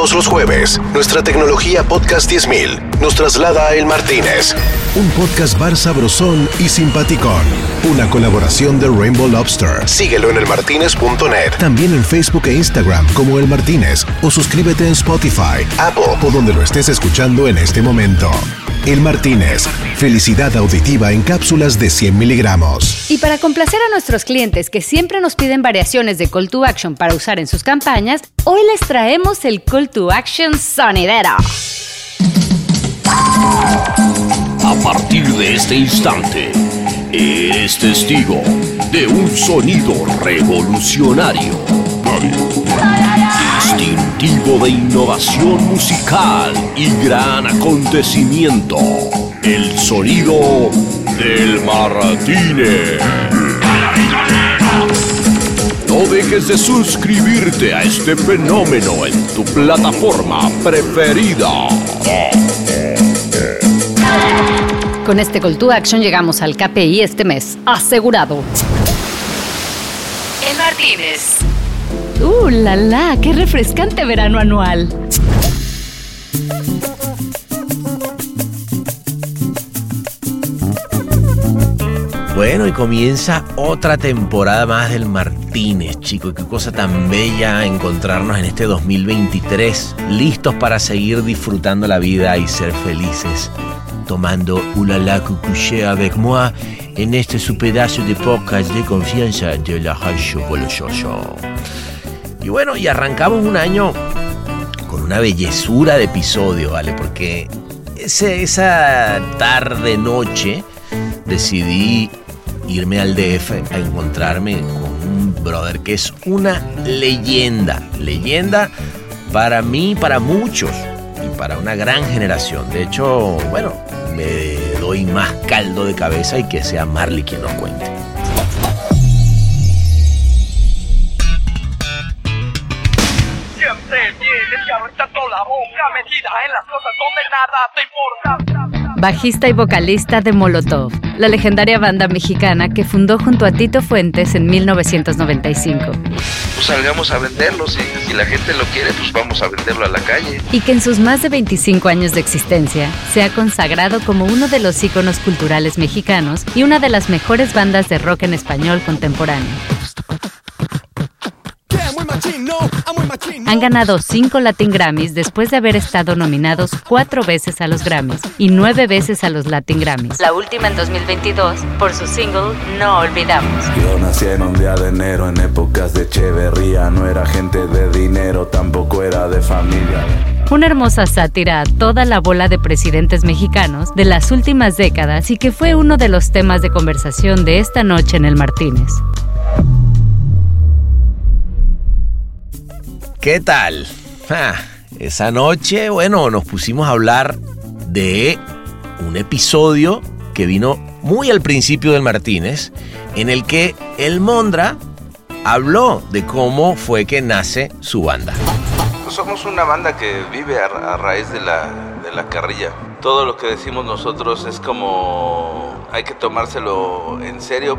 Todos los jueves, nuestra tecnología Podcast 10000 nos traslada a El Martínez. Un podcast bar sabrosón y simpaticón. Una colaboración de Rainbow Lobster. Síguelo en elmartinez.net. También en Facebook e Instagram como El Martínez. O suscríbete en Spotify, Apple o donde lo estés escuchando en este momento. El Martínez. Felicidad auditiva en cápsulas de 100 miligramos. Y para complacer a nuestros clientes que siempre nos piden variaciones de Call to Action para usar en sus campañas, hoy les traemos el Call to Action sonidera. A partir de este instante, eres testigo de un sonido revolucionario. Distintivo de innovación musical y gran acontecimiento. El sonido del Martínez. No dejes de suscribirte a este fenómeno en tu plataforma preferida. Con este Call to Action llegamos al KPI este mes. Asegurado. El Martínez. ¡Uh, la la! ¡Qué refrescante verano anual! Bueno, y comienza otra temporada más del Martínez, chicos. Qué cosa tan bella encontrarnos en este 2023, listos para seguir disfrutando la vida y ser felices, tomando ulala cucuché avec moi en este su pedazo de podcast de confianza de la Radio Bololloso. Y bueno, y arrancamos un año con una bellezura de episodio, ¿vale? Porque ese, esa tarde, noche, decidí irme al DF a encontrarme con un brother que es una leyenda. Leyenda para mí, para muchos y para una gran generación. De hecho, bueno, me doy más caldo de cabeza y que sea Marley quien nos cuente. La boca metida en las cosas donde nada te importa. Bajista y vocalista de Molotov, la legendaria banda mexicana que fundó junto a Tito Fuentes en 1995 pues salgamos a venderlos y si la gente lo quiere, pues vamos a venderlo a la calle. y que en sus más de 25 años de existencia se ha consagrado como uno de los íconos culturales mexicanos y una de las mejores bandas de rock en español contemporáneo. Han ganado 5 Latin Grammys después de haber estado nominados 4 veces a los Grammys y 9 veces a los Latin Grammys. La última en 2022 por su single No Olvidamos. Yo nací en un día de enero en épocas de Echeverría. No era gente de dinero, tampoco era de familia. Una hermosa sátira a toda la bola de presidentes mexicanos de las últimas décadas y que fue uno de los temas de conversación de esta noche en el Martínez. ¿Qué tal? Ah, esa noche, bueno, nos pusimos a hablar de un episodio que vino muy al principio del Martínez, en el que el Mondra habló de cómo fue que nace su banda. Somos una banda que vive a, a raíz de la, de la carrilla. Todo lo que decimos nosotros es como hay que tomárselo en serio,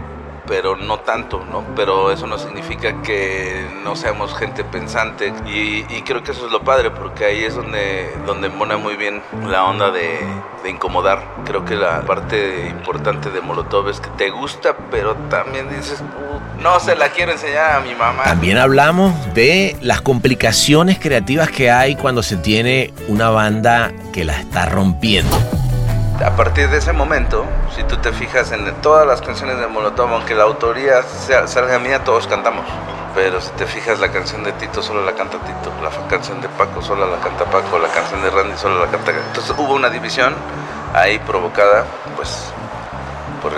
pero no tanto, ¿no? Pero eso no significa que no seamos gente pensante y, y creo que eso es lo padre porque ahí es donde, donde mona muy bien la onda de, de incomodar. Creo que la parte importante de Molotov es que te gusta, pero también dices, "Uh, no se la quiero enseñar a mi mamá. También hablamos de las complicaciones creativas que hay cuando se tiene una banda que la está rompiendo. A partir de ese momento, si tú te fijas en todas las canciones de Molotov, aunque la autoría salga mía, todos cantamos. Pero si te fijas, la canción de Tito solo la canta Tito, la canción de Paco solo la canta Paco, la canción de Randy solo la canta. Entonces hubo una división ahí provocada, pues, por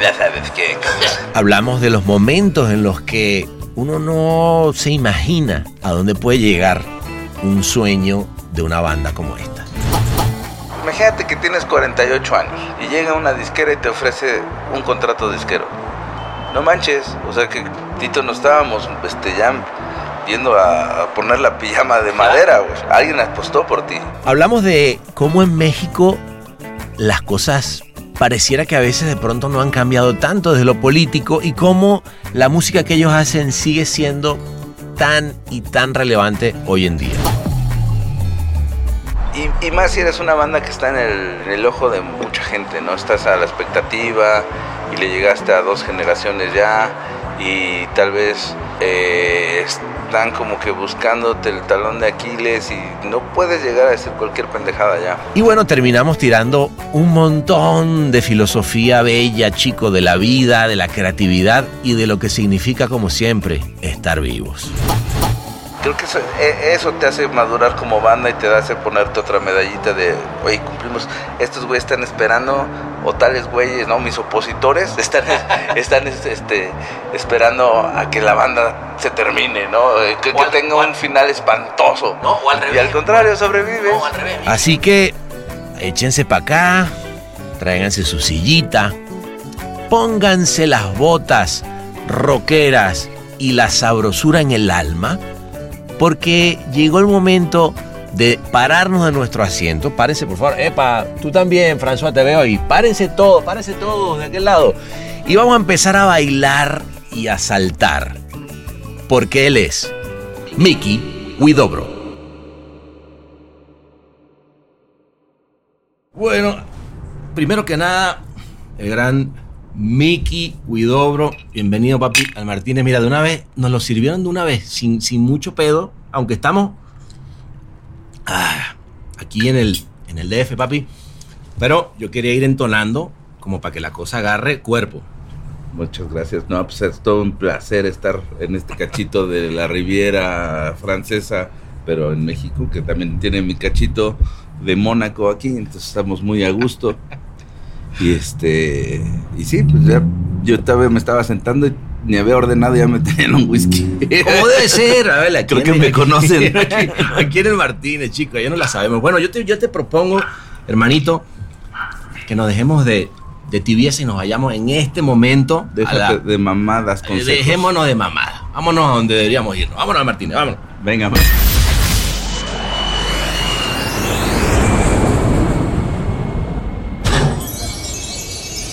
ya sabes qué. Hablamos de los momentos en los que uno no se imagina a dónde puede llegar un sueño de una banda como esta. Imagínate que tienes 48 años y llega una disquera y te ofrece un contrato disquero. No manches, o sea que Tito no estábamos este, ya yendo a, poner la pijama de madera, güey. Alguien apostó por ti. Hablamos de cómo en México las cosas pareciera que a veces de pronto no han cambiado tanto desde lo político y cómo la música que ellos hacen sigue siendo tan y tan relevante hoy en día. Y, más si eres una banda que está en el, en el ojo de mucha gente, ¿no? Estás a la expectativa y le llegaste a dos generaciones ya y tal vez eh, están como que buscándote el talón de Aquiles y no puedes llegar a decir cualquier pendejada ya. Y bueno, terminamos tirando un montón de filosofía bella, chico, de la vida, de la creatividad y de lo que significa, como siempre, estar vivos. Creo que eso, e- eso te hace madurar como banda y te hace ponerte otra medallita de, oye, cumplimos, estos güeyes están esperando, o tales güeyes, ¿no? Mis opositores están, están este, esperando a que la banda se termine, ¿no? Eh, Que, que tenga un final espantoso. Y al contrario, sobrevives. Así que échense para acá, tráiganse su sillita, pónganse las botas rockeras y la sabrosura en el alma, porque llegó el momento de pararnos de nuestro asiento. Párense, por favor. Epa, tú también, François, te veo ahí. Párense todos, párense todos de aquel lado. Y vamos a empezar a bailar y a saltar. Porque él es Mickey Widobro. Bueno, primero que nada, el gran Mickey Widobro. Bienvenido, papi, al Martínez. Mira, de una vez, nos lo sirvieron de una vez, sin, sin mucho pedo, aunque estamos ah, aquí en el, en el DF, papi. Pero yo quería ir entonando como para que la cosa agarre cuerpo. Muchas gracias. No, pues es todo un placer estar en este cachito de la Riviera Francesa, pero en México, que también tiene mi cachito de Mónaco aquí, entonces estamos muy a gusto. Y este, y sí, pues ya yo todavía me estaba sentando y ni había ordenado, ya me tenían un whisky. ¿Cómo debe ser? A ver, aquí Creo que me conocen. Aquí, aquí en el Martínez, chicos, ya no la sabemos. Bueno, yo te, yo te propongo, hermanito, que nos dejemos de, de tibieza y nos vayamos en este momento. a Déjate la- de mamadas con eh, dejémonos de mamada. Vámonos a donde deberíamos irnos. Vámonos al Martínez, vámonos. Venga, man.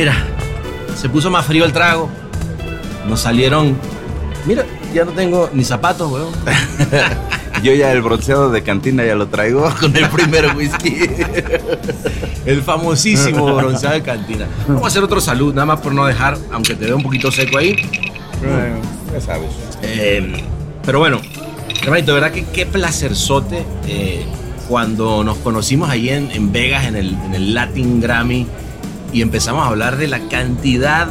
Mira. Se puso más frío el trago. Nos salieron. Mira, ya no tengo ni zapatos, weón. Yo ya el bronceado de cantina ya lo traigo con el primer whisky. El famosísimo bronceado de cantina. Vamos a hacer otro salud, nada más por no dejar, aunque te veo un poquito seco ahí. ya sabes. Eh, pero bueno, hermanito, verdad que qué placerzote eh, cuando nos conocimos ahí en, en Vegas, en el, en el Latin Grammy, y empezamos a hablar de la cantidad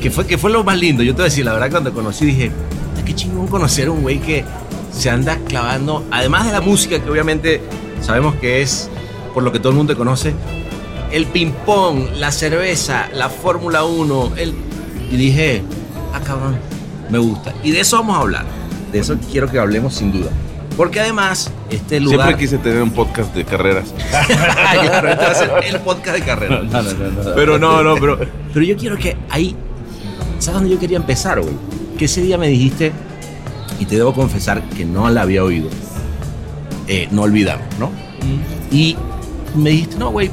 que fue, que fue lo más lindo. Yo te voy a decir, la verdad, cuando conocí dije, "Puta, qué chingón conocer a un güey que se anda clavando, además de la música, que obviamente sabemos que es por lo que todo el mundo conoce, el ping-pong, la cerveza, la Fórmula 1, el... y dije, ah, cabrón, me gusta. Y de eso vamos a hablar. De eso quiero que hablemos sin duda. Porque además, este lugar... Siempre quise tener un podcast de carreras. claro, este va a ser el podcast de carrera. No, no, no, no. Pero no, no, pero, pero yo quiero que ahí. ¿Sabes dónde yo quería empezar, güey? Que ese día me dijiste, y te debo confesar que no la había oído. eh, no olvidamos, ¿no? Y me dijiste, no, güey,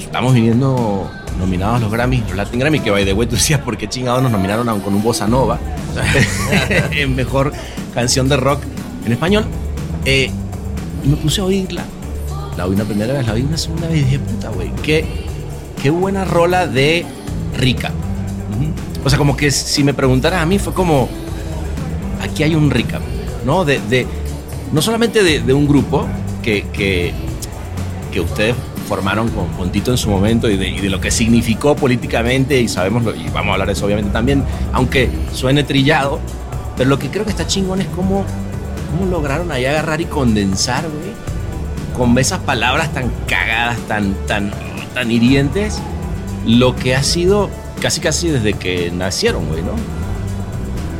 estamos viniendo nominados los Grammys, los Latin Grammy, que by the way tú decías, ¿por qué chingados nos nominaron a- con un bossa nova? en mejor canción de rock en español. Eh, me puse a oírla. La oí una primera vez, la oí una segunda vez y dije, puta, güey, qué, qué buena rola de Rica. O sea, como que si me preguntaras a mí, fue como, aquí hay un Rica, ¿no? De, de- no solamente de, un grupo que, que, que ustedes formaron con, con Tito en su momento y de, lo que significó políticamente, y sabemos, y vamos a hablar de eso obviamente también, aunque suene trillado, pero lo que creo que está chingón es cómo, cómo lograron ahí agarrar y condensar, güey, con esas palabras tan cagadas, tan, tan, tan hirientes, lo que ha sido casi casi desde que nacieron, güey, ¿no?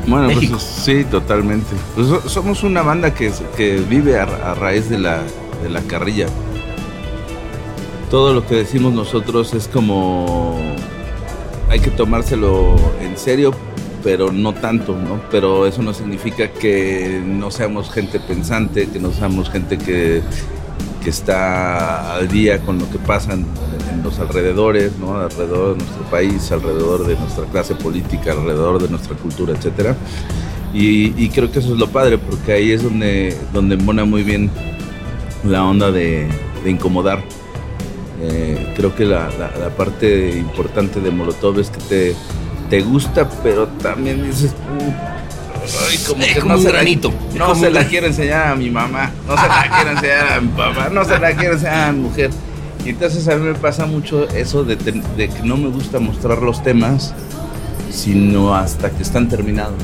Bueno, pues, sí, totalmente. Pues so- somos una banda que, que vive a, a raíz de la, de la carrilla. Todo lo que decimos nosotros es como hay que tomárselo en serio, pero no tanto, ¿no? Pero eso no significa que no seamos gente pensante, que no seamos gente que, que está al día con lo que pasa en, en los alrededores, ¿no? Alrededor de nuestro país, alrededor de nuestra clase política, alrededor de nuestra cultura, etcétera. Y, creo que eso es lo padre, porque ahí es donde, donde embona muy bien la onda de, de incomodar. Eh, creo que la, la- la parte importante de Molotov es que te, te gusta, pero también dices, "Uh, ay, como Es que como no un se la- granito. No se un la quiero enseñar a mi mamá, no se la quiero enseñar a mi papá, no se la quiero enseñar a mi mujer. Y entonces a mí me pasa mucho eso de, que no me gusta mostrar los temas, sino hasta que están terminados.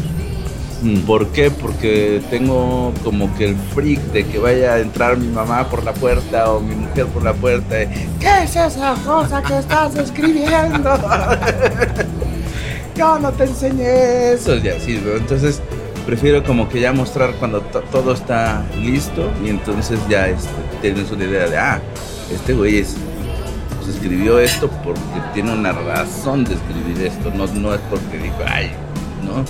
¿Por qué? Porque tengo como que el freak de que vaya a entrar mi mamá por la puerta o mi mujer por la puerta. y, ¿Qué es esa cosa que estás escribiendo? No te enseñé eso. Y así, ¿no? Entonces prefiero como que ya mostrar cuando to- todo está listo y entonces ya este, tienes una idea de, ah, este güey es, pues, escribió esto porque tiene una razón de escribir esto, no, no es porque dijo, ay, ¿no?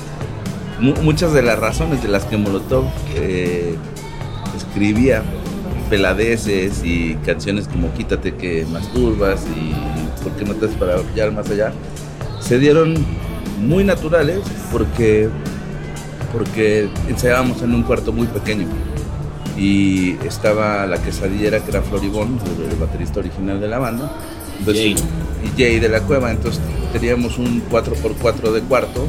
Mu- muchas de las razones de las que Molotov eh, escribía peladeces y canciones como Quítate que masturbas y ¿Por qué no te haces para brillar más allá? se dieron muy naturales porque, porque ensayábamos en un cuarto muy pequeño. Y estaba la quesadillera que era Floribón, el, baterista original de la banda, entonces- Jay. y Jay de la Cueva, entonces teníamos un 4x4 de cuarto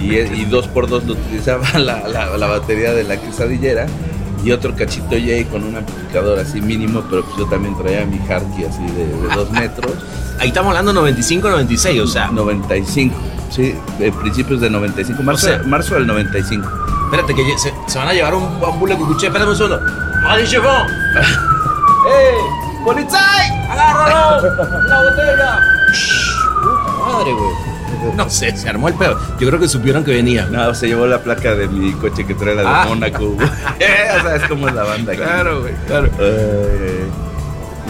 y, y 2x2 lo utilizaba la, la- la batería de la quesadillera y otro cachito Jay con un amplificador así mínimo, pero pues yo también traía mi Harky así de, de 2 metros. Ahí estamos hablando 95, 96, o sea. 95, sí, de principios de 95, marzo, O sea- marzo del 95. Espérate, que se, se van a llevar un bambule que escuché. Espérame un segundo. ¡Ay, chefón! ¡Eh! ¡Polizai! ¡Agárralo! ¡La botella! Puta madre, güey. No sé, se armó el pedo. Yo creo que supieron que venía. No, se llevó la placa de mi coche que trae la de Ah. Mónaco. sabes cómo es la banda aquí. güey, claro. Eh,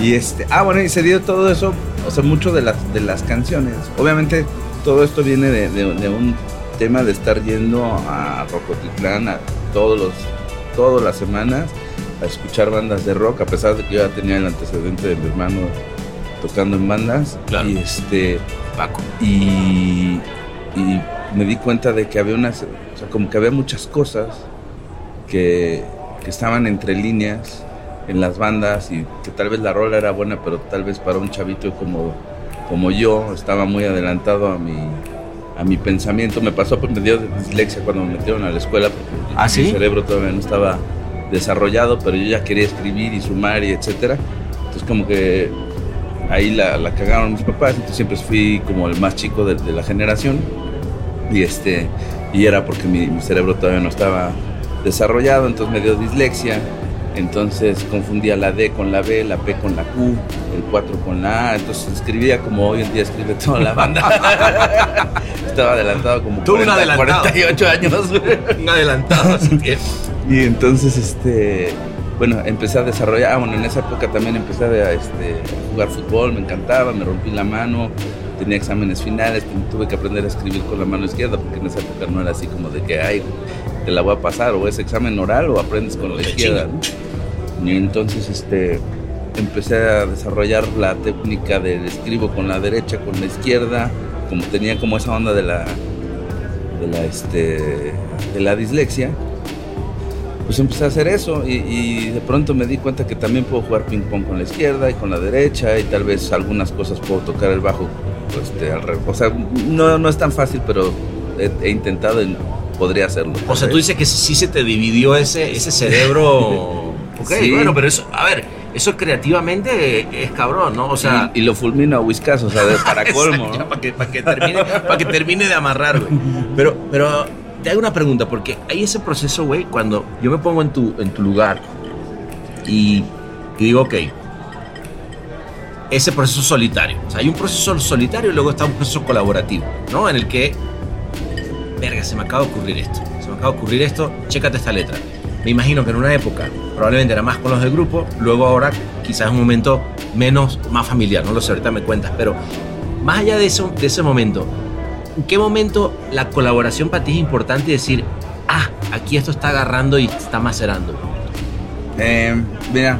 y este, ah, bueno, y se dio todo eso, o sea, mucho de las, de las canciones. Obviamente, todo esto viene de, de- de un tema de estar yendo a Rocotitlán a todos los, todas las semanas a escuchar bandas de rock, a pesar de que yo ya tenía el antecedente de mi hermano tocando en bandas. Claro. Y este, Paco. y, y me di cuenta de que había unas, o sea, como que había muchas cosas que, que estaban entre líneas en las bandas y que tal vez la rola era buena, pero tal vez para un chavito como, como yo estaba muy adelantado a mi, a mi pensamiento. Me pasó porque me dio dislexia cuando me metieron a la escuela porque ¿Ah, mi sí? cerebro todavía no estaba desarrollado, pero yo ya quería escribir y sumar y etcétera. Entonces como que ahí la, la cagaron mis papás, entonces siempre fui como el más chico de, de la generación y este y era porque mi, mi cerebro todavía no estaba desarrollado, entonces me dio dislexia, entonces confundía la D con la B, la P con la Q, el 4 con la A, entonces escribía como hoy en día escribe toda la banda. Estaba adelantado como Tú un adelantado. 48 años. Un adelantado, así que. Y entonces, este, bueno, empecé a desarrollar, ah, bueno, en esa época también empecé a, este, jugar fútbol, me encantaba, me rompí la mano, tenía exámenes finales, tuve que aprender a escribir con la mano izquierda, porque en esa época no era así como de que, ay, te la voy a pasar, o es examen oral o aprendes con la izquierda. ¿no? Y entonces, este, empecé a desarrollar la técnica del escribo con la derecha, con la izquierda, como tenía como esa onda de la, de la, este, de la dislexia pues empecé a hacer eso y, y de pronto me di cuenta que también puedo jugar ping pong con la izquierda y con la derecha y tal vez algunas cosas puedo tocar el bajo este, al revés. O sea, no, no es tan fácil, pero he, he intentado y podría hacerlo. O sea, tú dices que sí se te dividió ese, ese cerebro. Ok, Sí. bueno, pero eso, a ver, eso creativamente es cabrón, ¿no? O sea. y, y lo fulmino a whiskazo, o sea, de- para colmo. ¿no? para que, para que termine, para que termine de amarrar, güey. Pero, pero te hago una pregunta, porque hay ese proceso, güey, cuando yo me pongo en tu, en tu lugar y, y digo, ok, ese proceso solitario. O sea, hay un proceso solitario y luego está un proceso colaborativo, ¿no? En el que, verga, se me acaba de ocurrir esto. Se me acaba de ocurrir esto, chécate esta letra. me imagino que en una época probablemente era más con los del grupo, luego ahora quizás es un momento menos, más familiar, no lo sé, ahorita me cuentas, pero más allá de, eso, de ese momento, ¿en qué momento la colaboración para ti es importante y decir, ah, aquí esto está agarrando y está macerando? Eh, mira,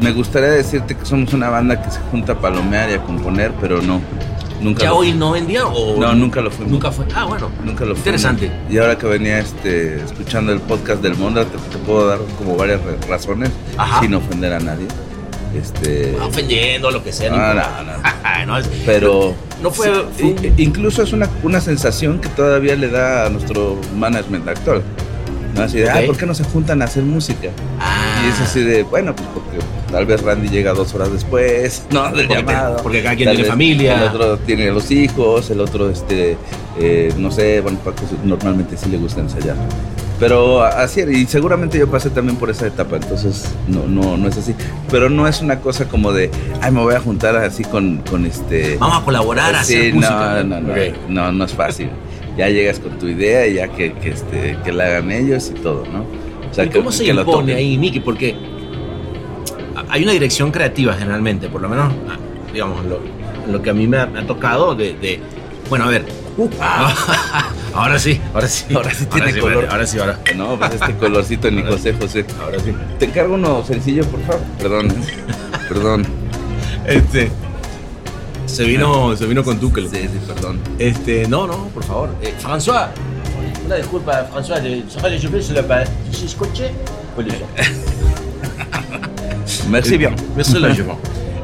me gustaría decirte que somos una banda que se junta a palomear y a componer, pero no. Nunca ¿Ya hoy no vendía o...? No, nunca lo fuimos. Nunca fue. Ah, bueno. Nunca lo fuimos. Interesante. Y ahora que venía este, escuchando el podcast del Mondra, te, te puedo dar como varias razones Ajá. sin ofender a nadie. Este, Ofendiendo, lo que sea. No, importa. No, es- pero No fue- sí, fue un- incluso es una, una sensación que todavía le da a nuestro management actual. ¿no? Así de, Ok. ah, ¿por qué no se juntan a hacer música? Ah. Y es así de, bueno, pues porque tal vez Randy llega dos horas después, ¿no? Del Porque te- llamado. porque cada quien Tal tiene familia. El otro tiene los hijos, el otro, este, eh, no sé, bueno, Paco normalmente sí le gusta ensayar. Pero así era, y seguramente yo pasé también por esa etapa, entonces no, no, no es así. Pero no es una cosa como de, ay, me voy a juntar así con, con este... Vamos a colaborar a Sí, hacer no, música. no, no, no, no es fácil. Ya llegas con tu idea y ya que, que, este, que la hagan ellos y todo, ¿no? O sea, ¿Y que- cómo se que impone ahí, Miki? Porque hay una dirección creativa generalmente, por lo menos, ah, digamos, lo, lo que a mí me ha, me ha tocado de, de- Bueno, a ver. ahora sí, ahora sí. Ahora sí tiene sí, color. Ahora sí, ahora. No, pues este colorcito ni José José. Ahora sí. Te encargo uno sencillo, por favor. Perdón, ¿eh? perdón. Este. Se vino, se vino con Tuchel. Sí, sí, perdón. Este, no, no, por favor. Eh, François. Una disculpa, François. Je je sur la page. Si escuché. Merci bien. Merci la.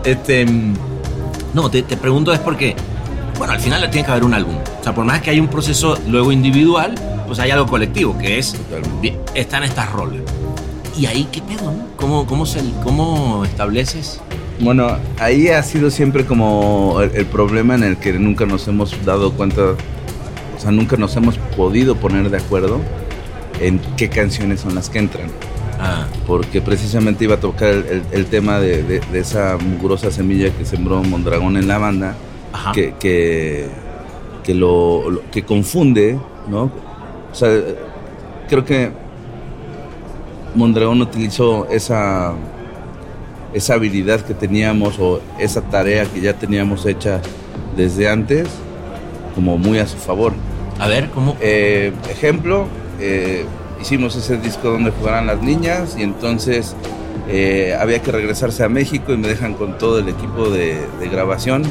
Este, mm, no, te, te pregunto es porque, bueno, al final tiene que haber un álbum. O sea, por más que haya un proceso luego individual, pues hay algo colectivo, que es, vi- están estas roles. Y ahí, ¿qué pedo, no? ¿Cómo, cómo, se, cómo estableces? Bueno, ahí ha sido siempre como el, el problema en el que nunca nos hemos dado cuenta, o sea, nunca nos hemos podido poner de acuerdo en qué canciones son las que entran. Ah, Porque precisamente iba a tocar el, el- el tema de, de- de esa mugrosa semilla que sembró Mondragón en la banda. Que, que, que lo, lo- que confunde, ¿no? O sea, creo que Mondragón utilizó esa, esa habilidad que teníamos o esa tarea que ya teníamos hecha desde antes como muy a su favor. A ver, ¿cómo? Eh, ejemplo, eh, hicimos ese disco donde jugarán las niñas y entonces eh, había que regresarse a México y me dejan con todo el equipo de, de grabación,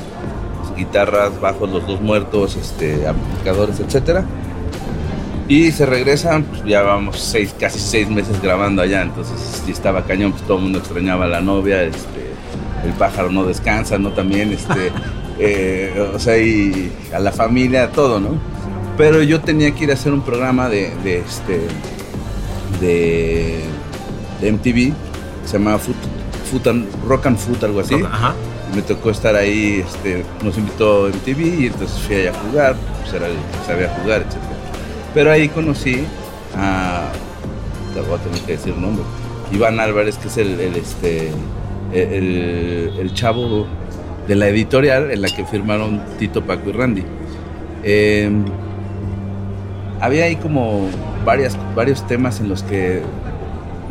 guitarras, bajos, los dos muertos, este, amplificadores, etcétera. Y se regresan, pues ya vamos seis, casi seis meses grabando allá, entonces sí estaba cañón, pues todo el mundo extrañaba a la novia, este, el pájaro no descansa, ¿no? También, este, eh, o sea, y a la familia, todo, ¿no? Pero yo tenía que ir a hacer un programa de, de este, de, de MTV, se llamaba Foot, Foot and- Rock and Foot, algo así. Ajá. Me tocó estar ahí, este, nos invitó MTV y entonces fui allá a jugar, pues era el que sabía jugar, etc. Pero ahí conocí a, voy a tener que decir el nombre, Iván Álvarez, que es el, este, el, chavo de la editorial en la que firmaron Tito, Paco y Randy. Eh, había ahí como varias, varios temas en los que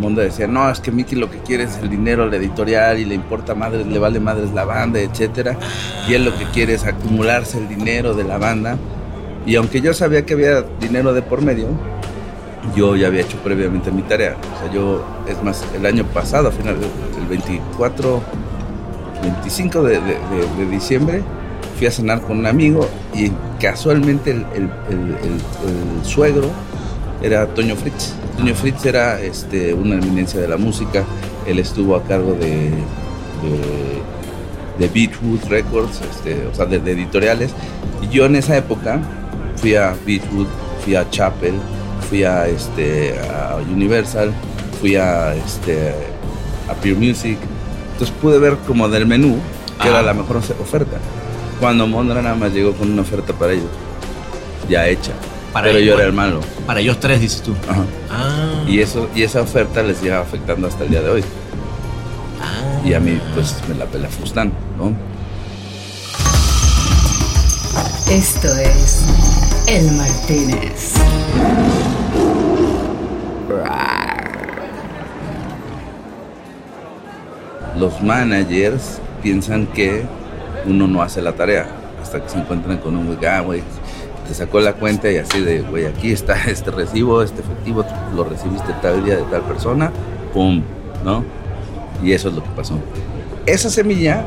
Monda decía, no, es que Mickey lo que quiere es el dinero, la editorial, y le importa madres, le vale madres la banda, etcétera. Y él lo que quiere es acumularse el dinero de la banda. Y aunque yo sabía que había dinero de por medio, yo ya había hecho previamente mi tarea. O sea, yo, es más, el año pasado, a final, el 24, 25 de, de- de- de diciembre, fui a cenar con un amigo y casualmente el- el- el- el suegro era Toño Fritz. Toño Fritz era este, una eminencia de la música. Él estuvo a cargo de, de, de Beachwood Records, este, o sea, de, de editoriales. Y yo en esa época fui a Beachwood, fui a Chapel, fui a, este, a Universal, fui a, este, a Pure Music. Entonces pude ver como del menú que Ah. era la mejor ofe- oferta. Cuando Mondra nada más llegó con una oferta para ellos, ya hecha. Pero yo era el malo. Para ellos tres, dices tú. Ah. Y, eso, y esa oferta les lleva afectando hasta el día de hoy. Ah. Y a mí, pues, me la pela Fustán, ¿no? Esto es El Martínez. Los managers piensan que uno no hace la tarea hasta que se encuentran con un ah, güey, güey, te sacó la cuenta y así de, güey, aquí está este recibo, este efectivo, lo recibiste tal día de tal persona, pum, ¿no? Y eso es lo que pasó. Esa semilla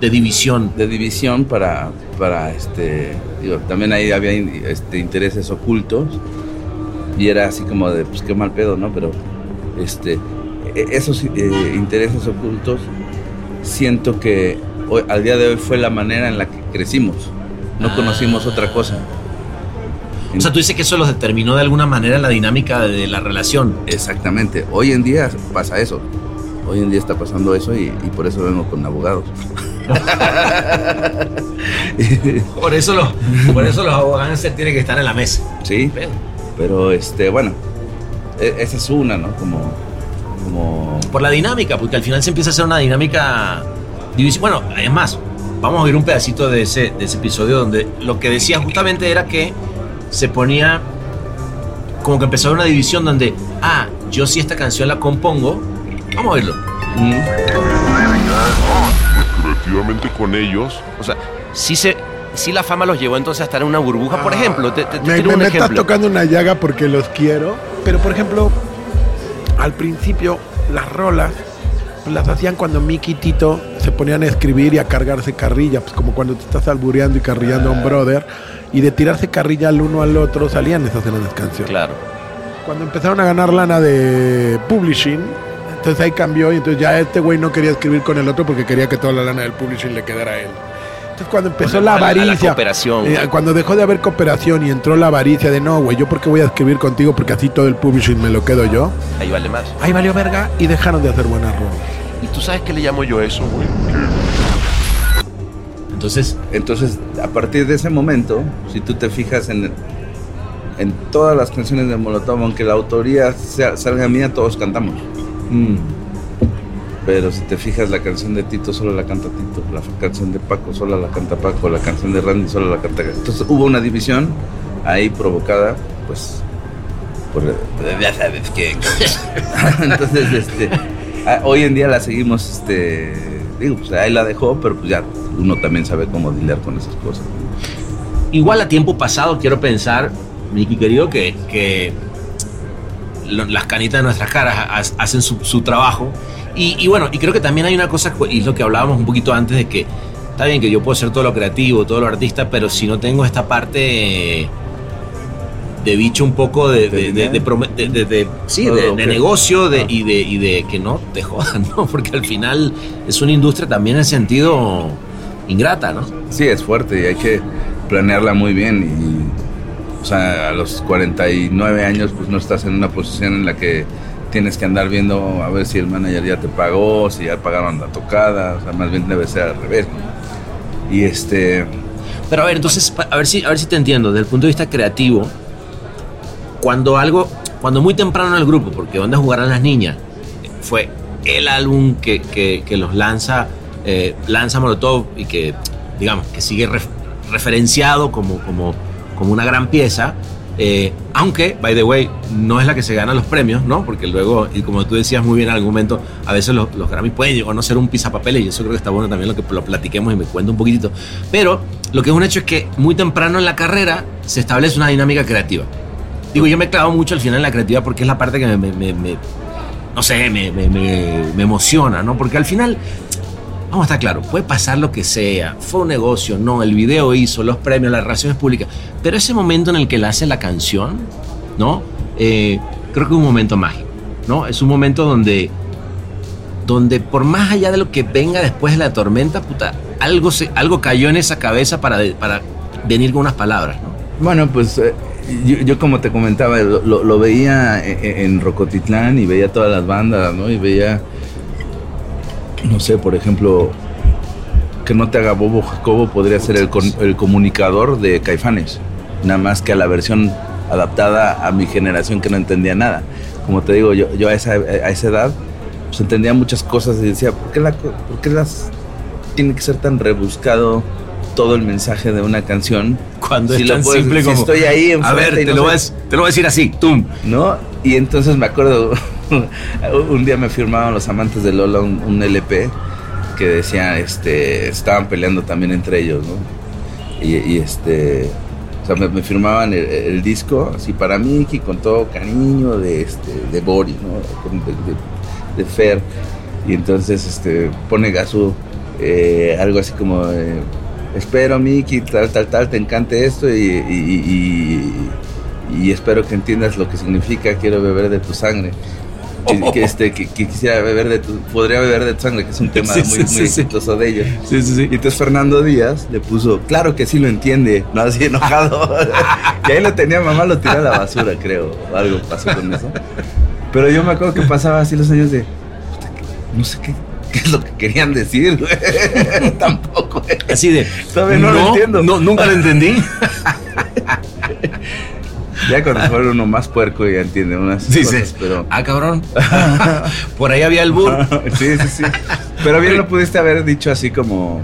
De división. de división para, para este, digo, también ahí había este, intereses ocultos y era así como de, pues qué mal pedo, ¿no? Pero este, e- esos eh, intereses ocultos siento que hoy- al día de hoy fue la manera en la que crecimos, no Ah. conocimos otra cosa. O sea, tú dices que eso los determinó de alguna manera la dinámica de la relación. Exactamente, hoy en día pasa eso. Hoy en día está pasando eso y, y por eso vengo con abogados. Por eso los, por eso los abogados tienen que estar en la mesa. Sí, pero este, bueno, e- esa es una, ¿no? Como, como, Por la dinámica, porque al final se empieza a hacer una dinámica. Bueno, es más, vamos a oír un pedacito de ese, de ese episodio donde lo que decía justamente era que se ponía como que empezó una división donde, ah, yo si esta canción la compongo, vamos a oírlo. mm, creativamente con ellos. O sea, sí, se, sí la fama los llevó entonces a estar en una burbuja. Por ejemplo, te, te- te Me, me- me estás ejemplo. tocando una llaga porque los quiero. Pero por ejemplo, al principio las rolas pues, las hacían cuando Mickey y Tito se ponían a escribir y a cargarse carrilla, pues como cuando te estás albureando y carrillando a un brother. Y de tirarse carrilla al uno al otro salían esas grandes canciones. Claro. Cuando empezaron a ganar lana de publishing, entonces ahí cambió y entonces ya este güey no quería escribir con el otro porque quería que toda la lana del publishing le quedara a él. Entonces cuando empezó la avaricia, cooperación, eh, cuando dejó de haber cooperación y entró la avaricia de no, güey, yo por qué voy a escribir contigo porque así todo el publishing me lo quedo yo. Ahí vale más. Ahí valió verga y dejaron de hacer buenas rolas. ¿Y tú sabes qué le llamo yo a eso, güey? Entonces, entonces, a partir de ese momento, si tú te fijas en, en todas las canciones de Molotov, aunque la autoría sea- salga mía, todos cantamos. Mm. Pero si te fijas, la canción de Tito solo la canta Tito, la canción de Paco solo la canta Paco, la canción de Randy solo la canta. Entonces hubo una división ahí provocada, pues, por ya sabes que. Entonces, este, hoy en día la seguimos, este, digo, pues ahí la dejó, pero pues ya uno también sabe cómo lidiar con esas cosas. igual a tiempo pasado, quiero pensar, Miki querido, que, que las canitas de nuestras caras ha- hacen su trabajo. Y, y bueno, y creo que también hay una cosa, y es lo que hablábamos un poquito antes de que está bien que yo puedo ser todo lo creativo, todo lo artista, pero si no tengo esta parte de bicho un poco de, de, de- de prome- de- de- de- sí, negocio de, y, de, y de que no te jodan, ¿no? Porque al final es una industria también en sentido ingrata, ¿no? Sí, es fuerte y hay que planearla muy bien. Y, o sea, a los 49 años, pues no estás en una posición en la que tienes que andar viendo a ver si el manager ya te pagó, si ya pagaron la tocada. O sea, más bien debe ser al revés. Y este. Pero a ver, entonces, a ver si, a ver si te entiendo. Desde el punto de vista creativo, cuando algo, cuando muy temprano en el grupo, porque donde jugarán las niñas, fue el álbum que, que- los lanza, eh, lanza Molotov y que, digamos, que sigue ref- referenciado como, como, como una gran pieza. Eh, aunque, by the way, no es la que se gana los premios, ¿no? Porque luego, y como tú decías muy bien en algún momento, a veces los, los Grammy pueden llegar a no ser un pisapapeles y eso creo que está bueno también lo que lo platiquemos y me cuento un poquitito. Pero lo que es un hecho es que muy temprano en la carrera se establece una dinámica creativa. Digo, yo me clavo mucho al final en la creatividad porque es la parte que me, no sé, me- me emociona, ¿no? Porque al final, vamos a estar claros, puede pasar lo que sea, fue un negocio, no, el video hizo, los premios, las relaciones públicas, pero ese momento en el que le hace la canción, ¿no? Eh, creo que es un momento mágico, ¿no? Es un momento donde, donde por más allá de lo que venga después de la tormenta, puta, algo, se, algo cayó en esa cabeza para, para venir con unas palabras, ¿no? Bueno, pues eh, yo, como te comentaba, lo, veía e- e- en Rocotitlán y veía todas las bandas, ¿no? Y veía, no sé, por ejemplo, que no te haga bobo Jacobo podría ser el, el comunicador de Caifanes, nada más que a la versión adaptada a mi generación que no entendía nada. Como te digo, yo, yo a, esa, a esa edad pues entendía muchas cosas y decía, ¿por qué, la, por qué las tiene que ser tan rebuscado todo el mensaje de una canción? Cuando Si es tan puedes- simple si como. estoy ahí A ver, te, no lo te lo voy a decir así, tum. ¿no? Y entonces me acuerdo un día me firmaban los amantes de Lola un, LP que decía, este, estaban peleando también entre ellos, ¿no? Y, este, o sea, me, firmaban el, disco, así para mí, con todo cariño de, este, de Boris, ¿no? De, Fer. Y entonces, este, pone Gasu eh, algo así como, eh, espero, Miki, tal, tal, tal, te encante esto y- y espero que entiendas lo que significa quiero beber de tu sangre. Que, este, que, que quisiera beber de tu, podría beber de tu sangre, que es un tema Sí, muy, sí, muy exitoso de ellos. Sí, sí, sí. Y entonces Fernando Díaz le puso, claro que sí lo entiende, no así enojado. y ahí lo tenía mamá, lo tiró a la basura, creo. Algo pasó con eso. Pero yo me acuerdo que pasaba así los años de, "Puta, que- no sé qué, qué es lo que querían decir. Tampoco. Así de. Todavía no, lo entiendo. No, nunca lo entendí. Ya cuando se vuelve uno más puerco ya entiende unas Sí, cosas, sí. pero... Ah, cabrón. Por ahí había el burro. sí, sí, sí. Pero bien lo pudiste haber dicho así como...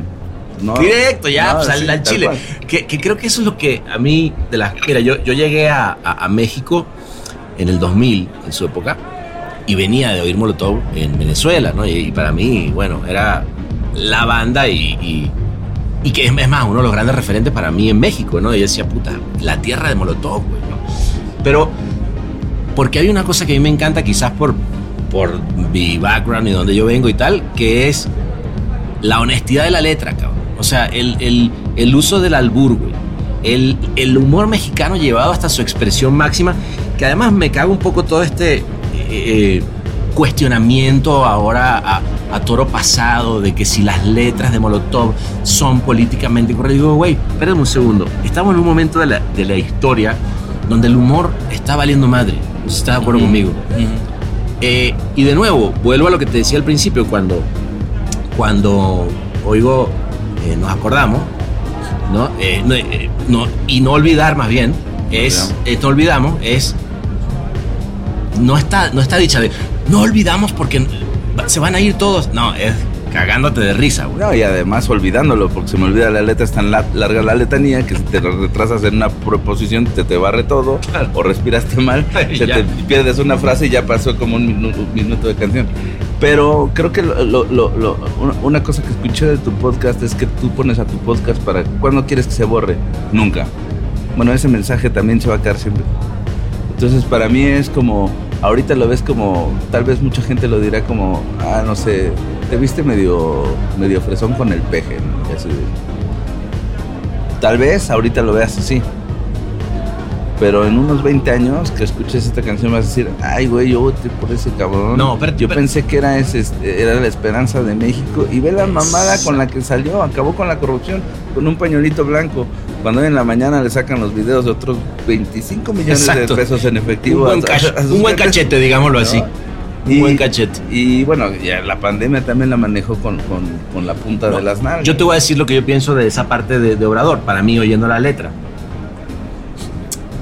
No, Directo, ya, No, pues al, sí, al tal Chile. Que, que creo que eso es lo que a mí, de las. Mira, yo, yo llegué a, a- a México en el 2000, en su época, y venía de oír Molotov en Venezuela, ¿no? Y, y para mí, bueno, era la banda y. y- y que es, más, uno de los grandes referentes para mí en México, ¿no? Y yo decía, puta, la tierra de Molotov, güey, ¿no? Pero, porque hay una cosa que a mí me encanta, quizás por, por mi background y donde yo vengo y tal, que es la honestidad de la letra, cabrón. O sea, el, el- el uso del albur, güey. El, el humor mexicano llevado hasta su expresión máxima, que además me cago un poco todo este eh, cuestionamiento ahora a, a toro pasado de que si las letras de Molotov son políticamente correctas. Digo, güey, espérame un segundo. Estamos en un momento de la, de la historia donde el humor está valiendo madre. No sé si estás de acuerdo conmigo. Eh, y de nuevo, vuelvo a lo que te decía al principio, cuando, cuando oigo, eh, nos acordamos, ¿no? Eh, no, no- y no olvidar más bien, es, no olvidamos, es, no está, no está dicha de, no olvidamos porque se van a ir todos, no, es cagándote de risa, güey. No, y además olvidándolo, porque se me olvida la letra, es tan la- larga la letanía que si te retrasas en una proposición te te barre todo, o respiraste mal, se te pierdes una frase y ya pasó como un minuto, un minuto de canción. Pero creo que lo- lo- lo- lo- una, una cosa que escuché de tu podcast es que tú pones a tu podcast para cuando quieres que se borre, nunca. Bueno, ese mensaje también se va a quedar siempre. Entonces para mí es como, ahorita lo ves como, tal vez mucha gente lo dirá como, ah, no sé, te viste medio, medio fresón con el peje, ¿no? Tal vez ahorita lo veas así. Pero en unos 20 años que escuches esta canción vas a decir, ay, güey, yo voté por ese cabrón. No, pero- yo pero- pensé que era, ese, este, era la esperanza de México. Y ve la mamada con la que salió, acabó con la corrupción, con un pañuelito blanco. Cuando hoy en la mañana le sacan los videos de otros 25 millones Exacto. de pesos en efectivo. Un buen, a- a un buen cachete, digámoslo así. Un Y- buen cachete. Y bueno, ya la pandemia también la manejó con, con, con la punta de las nalgas. Yo te voy a decir lo que yo pienso de esa parte de, de Obrador, para mí oyendo la letra.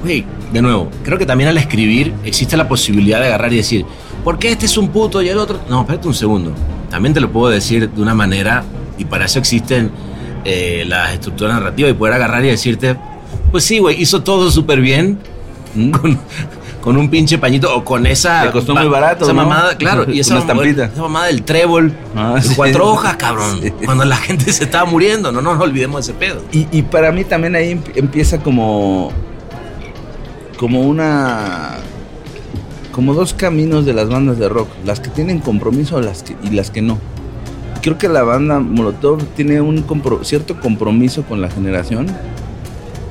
Güey, de nuevo, creo que también al escribir existe la posibilidad de agarrar y decir, ¿por qué este es un puto y el otro? No, espérate un segundo. También te lo puedo decir de una manera, y para eso existen eh, las estructuras narrativas, y poder agarrar y decirte, pues sí, güey, hizo todo súper bien. Con, con un pinche pañito o con esa. Costó muy barato, Esa ¿no? mamada, claro. Y esa, estampita. esa mamada del trébol. Ah, de sí. cuatro hojas, cabrón. Sí. Cuando la gente se estaba muriendo, no nos olvidemos de ese pedo. Y, y para mí también ahí em- empieza como. Como una. como dos caminos de las bandas de rock. Las que tienen compromiso las que- y las que no. Creo que la banda Molotov tiene un cierto compromiso con la generación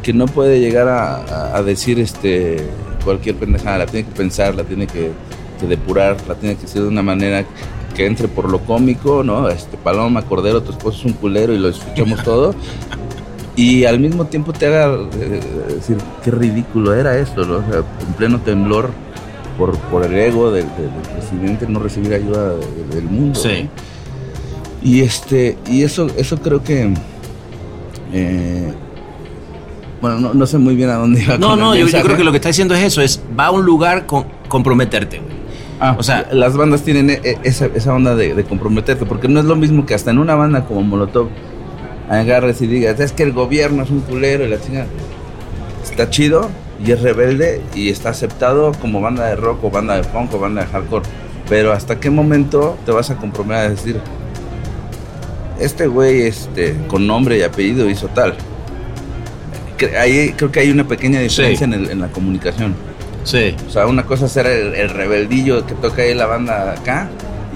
que no puede llegar a, decir este cualquier pendejada, la tiene que pensar, la tiene que, que depurar, la tiene que hacer de una manera que entre por lo cómico, ¿no? Este Paloma, Cordero, tu esposo es un culero y lo escuchamos todo. Y al mismo tiempo te haga eh, decir qué ridículo era esto, ¿no? O sea, en pleno temblor por, por el ego del, del- del presidente no recibir ayuda de- del mundo. Sí. ¿no? Y este, y eso, eso creo que eh, bueno, no, no sé muy bien a dónde iba. No, no, yo, creo que lo que está diciendo es eso, es va a un lugar con comprometerte, güey. Ah, O sea- las bandas tienen e- e- esa, esa onda de, de comprometerte, porque no es lo mismo que hasta en una banda como Molotov agarres y digas, es que el gobierno es un culero y la chingada. Está chido y es rebelde y está aceptado como banda de rock o banda de punk o banda de hardcore. Pero hasta qué momento te vas a comprometer a decir, este güey este, con nombre y apellido hizo tal. Ahí, creo que hay una pequeña diferencia en, el- en la comunicación. Sí. O sea, una cosa es ser el, el rebeldillo que toca ahí la banda acá.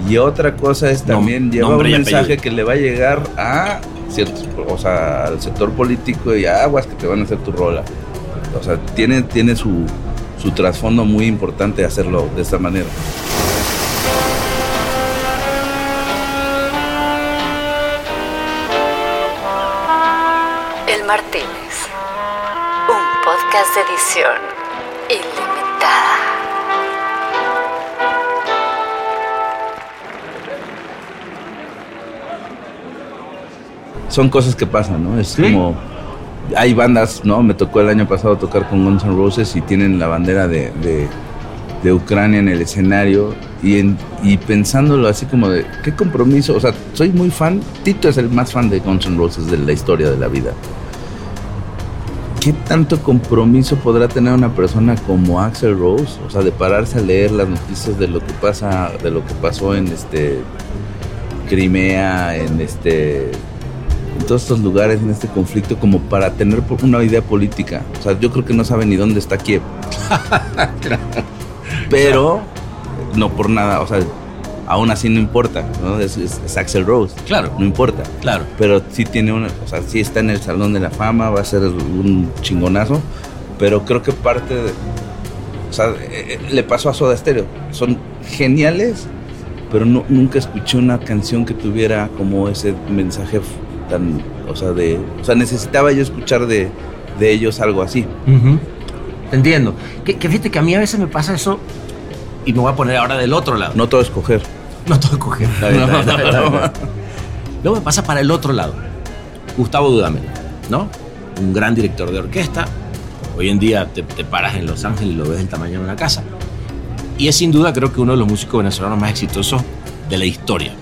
Y otra cosa es también llevar un mensaje apellido. que le va a llegar a ciertos, o sea, al sector político y aguas que te van a hacer tu rola. O sea, tiene, tiene su, su trasfondo muy importante hacerlo de esta manera. El Martínez. Un podcast de edición ilimitada. Son cosas que pasan, ¿no? Es como. Hay bandas, ¿no? Me tocó el año pasado tocar con Guns N' Roses y tienen la bandera de, de- de Ucrania en el escenario. Y, en- y pensándolo así como de, ¿qué compromiso? O sea, soy muy fan. Tito es el más fan de Guns N' Roses de la historia de la vida. ¿Qué tanto compromiso podrá tener una persona como Axel Rose? O sea, de pararse a leer las noticias de lo que pasa, de lo que pasó en este Crimea, en este en todos estos lugares, en este conflicto, como para tener una idea política. O sea, yo creo que no sabe ni dónde está Kiev. Pero no por nada, o sea, aún así no importa, ¿no? Es, es- es Axel Rose. Claro. No importa. Claro. Pero sí tiene una, o sea, sí está en el Salón de la Fama, va a ser un chingonazo, pero creo que parte de, o sea, eh, eh, le pasó a Soda Stereo. Son geniales, pero no, nunca escuché una canción que tuviera como ese mensaje tan, o sea, de, o sea, necesitaba yo escuchar de, de ellos algo así. Te entiendo. Que, que fíjate que a mí a veces me pasa eso y me voy a poner ahora del otro lado. No todo escoger. No todo bien, está bien, está bien. Luego me pasa para el otro lado. Gustavo Dudamel, ¿no? Un gran director de orquesta. Hoy en día te, te paras en Los Ángeles y lo ves del tamaño de una casa. Y es sin duda creo que uno de los músicos venezolanos más exitosos de la historia.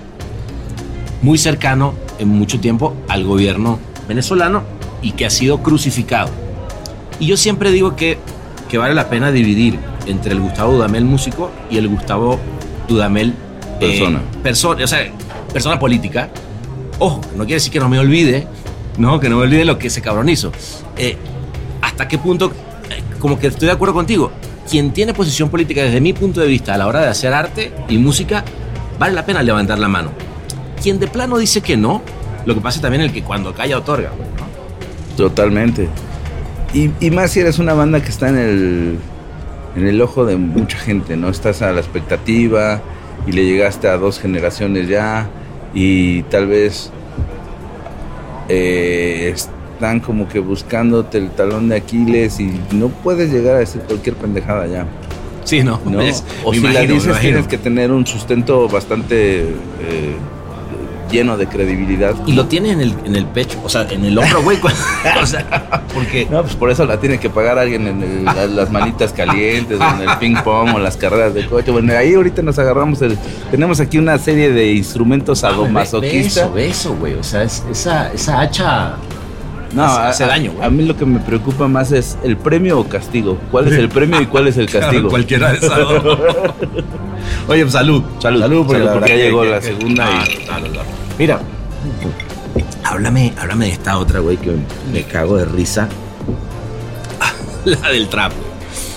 Muy cercano en mucho tiempo al gobierno venezolano y que ha sido crucificado. Y yo siempre digo que, que vale la pena dividir entre el Gustavo Dudamel músico y el Gustavo Dudamel eh, Persona. persona, o sea, persona política. Ojo, no quiere decir que no me olvide, no, que no me olvide lo que ese cabrón hizo. Eh, ¿Hasta qué punto? eh, como que estoy de acuerdo contigo. Quien tiene posición política desde mi punto de vista a la hora de hacer arte y música, vale la pena levantar la mano. Quien de plano dice que no, lo que pasa es también el que cuando calla otorga. güey, ¿no? Totalmente. Y, y más si eres una banda que está en el, en el ojo de mucha gente, ¿no? Estás a la expectativa y le llegaste a dos generaciones ya y tal vez eh, están como que buscándote el talón de Aquiles y no puedes llegar a decir cualquier pendejada ya. Sí, no. ¿no? es- o si la imagino, dices tienes que tener un sustento bastante eh, lleno de credibilidad. Y lo tienes en el, en el pecho, o sea, en el hombro, güey. o sea, porque No, pues por eso la tiene que pagar alguien en el- las manitas calientes, o en el ping pong o las carreras de coche. Bueno, ahí ahorita nos agarramos el. Tenemos aquí una serie de instrumentos sadomasoquistas. Beso, beso, güey. O sea, es- esa, esa hacha No, hace, a, daño, güey. a mí lo que me preocupa más es el premio o castigo. ¿Cuál es el premio y cuál es el castigo? cualquiera de esas. Oye, pues, salud. Salud, Salud, porque, salud, porque ya llegó que- la segunda Ah, y- claro, claro. Mira, háblame, háblame de esta otra, güey, que me cago de risa. La del trap.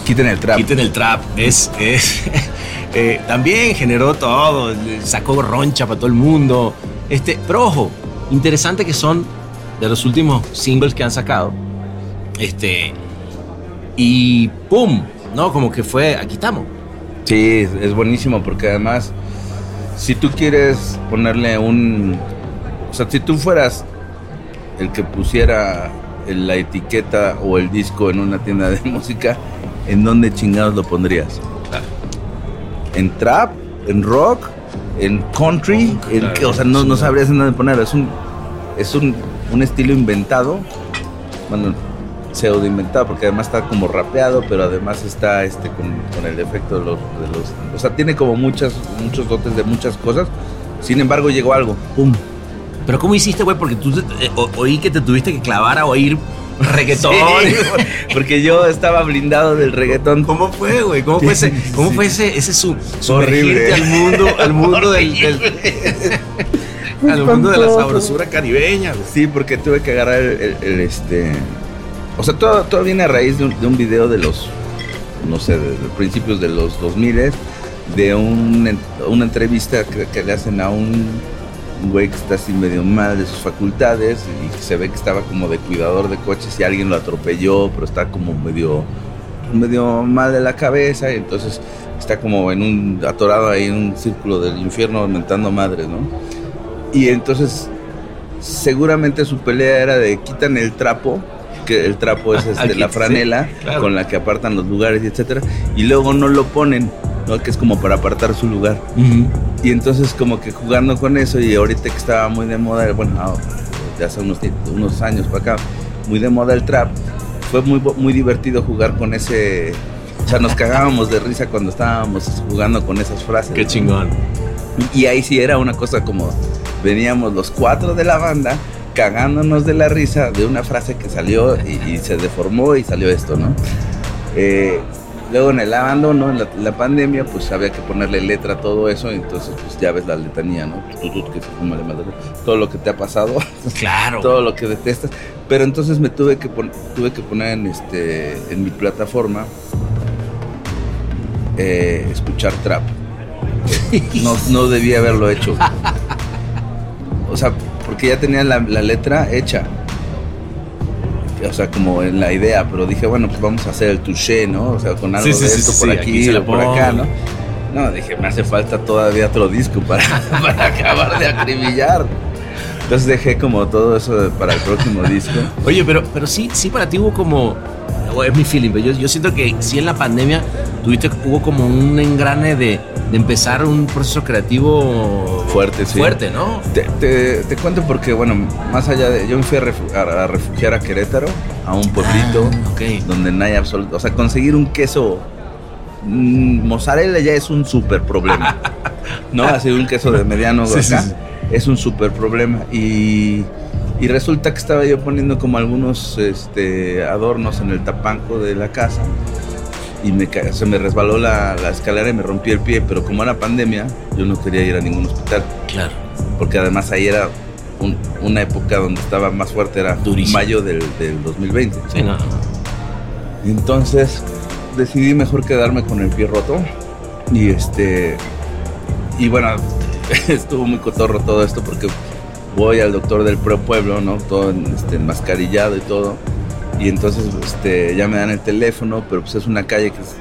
Quiten el trap. Quiten el trap. Es, es eh, también generó todo, sacó roncha para todo el mundo. Este, pero ojo, interesante que son de los últimos singles que han sacado. Este, y ¡pum! ¿No? Como que fue, aquí estamos. Sí, es, es buenísimo porque además, si tú quieres ponerle un... O sea, si tú fueras el que pusiera la etiqueta o el disco en una tienda de música, ¿en dónde chingados lo pondrías? ¿En trap? ¿En rock? ¿En country? ¿En Claro, qué? o sea, no, no sabrías en dónde ponerlo. Es un, es un, un estilo inventado. Bueno, pseudo inventado porque además está como rapeado, pero además está este con, con el efecto de los, de los- O sea, tiene como muchas, muchos dotes de muchas cosas. Sin embargo, llegó algo. ¡Pum! Pero ¿cómo hiciste, güey? Porque tú eh, o- oí que te tuviste que clavar a oír Reggaetón. Sí, porque yo estaba blindado del reggaetón. ¿Cómo fue, güey? ¿Cómo fue ese, cómo fue ese, ese su, Horrible. al mundo, al mundo del, del- al mundo de la sabrosura caribeña? güey? Sí, porque tuve que agarrar el, el- el, este. O sea, todo, todo viene a raíz de un, de un video de los, no sé, de, de principios de los 2000 de un, una entrevista que, le hacen a un güey que está así medio mal de sus facultades y se ve que estaba como de cuidador de coches y alguien lo atropelló, pero está como medio, medio mal de la cabeza y entonces está como en un atorado ahí en un círculo del infierno aumentando madres, ¿no? Y entonces seguramente su pelea era de quitan el trapo, que el trapo es este, la Sí, franela claro. con la que apartan los lugares y etcétera, y luego no lo ponen, ¿no? que es como para apartar su lugar. Y entonces como que jugando con eso y ahorita que estaba muy de moda, bueno, ah, de hace unos, unos años para acá, muy de moda el trap, fue muy, muy divertido jugar con ese... O sea, nos cagábamos de risa cuando estábamos jugando con esas frases. Qué chingón. Y ahí sí era una cosa como veníamos los cuatro de la banda cagándonos de la risa de una frase que salió y, y se deformó y salió esto, ¿no? Eh, luego en el abandono, en la, la pandemia, pues había que ponerle letra a todo eso, entonces pues ya ves la letanía, ¿no? Que se fuma de madre, todo lo que te ha pasado, Claro. todo lo que detestas. Pero entonces me tuve que, tuve que poner en, este, en mi plataforma eh, escuchar trap. No, no debía haberlo hecho. O sea, porque ya tenía la, la letra hecha. O sea, como en la idea, pero dije, bueno, pues vamos a hacer el touché, ¿no? O sea, con algo Sí, sí, de esto sí, por aquí, aquí por acá. ¿no? No, dije, me hace falta todavía otro disco para, para acabar de acribillar. Entonces dejé como todo eso para el próximo disco. Oye, pero, pero sí, sí para ti hubo como, es mi feeling, pero yo, yo siento que sí en la pandemia tuviste, hubo como un engrane de, de empezar un proceso creativo Fuerte, sí. Fuerte, ¿no? Te, te- te cuento porque, bueno, más allá de. Yo me fui a, refu- a- a refugiar a Querétaro, a un pueblito Ah, donde no hay absoluto. O sea, conseguir un queso. mm, mozzarella ya es un súper problema. ¿No? Así un queso de mediano Sí, sí, acá sí. es un súper problema. Y, y resulta que estaba yo poniendo como algunos este, adornos en el tapanco de la casa. Y me, se me resbaló la, la escalera y me rompí el pie. Pero como era pandemia, yo no quería ir a ningún hospital. Claro. Porque además ahí era un- una época donde estaba más fuerte, era Durísimo. mayo del, del 2020. Sí, no. Entonces decidí mejor quedarme con el pie roto. Y este. Y bueno, estuvo muy cotorro todo esto porque voy al doctor del pro pueblo, ¿no? Todo en- este, enmascarillado y todo. Y entonces este, ya me dan el teléfono, pero pues es una calle que es,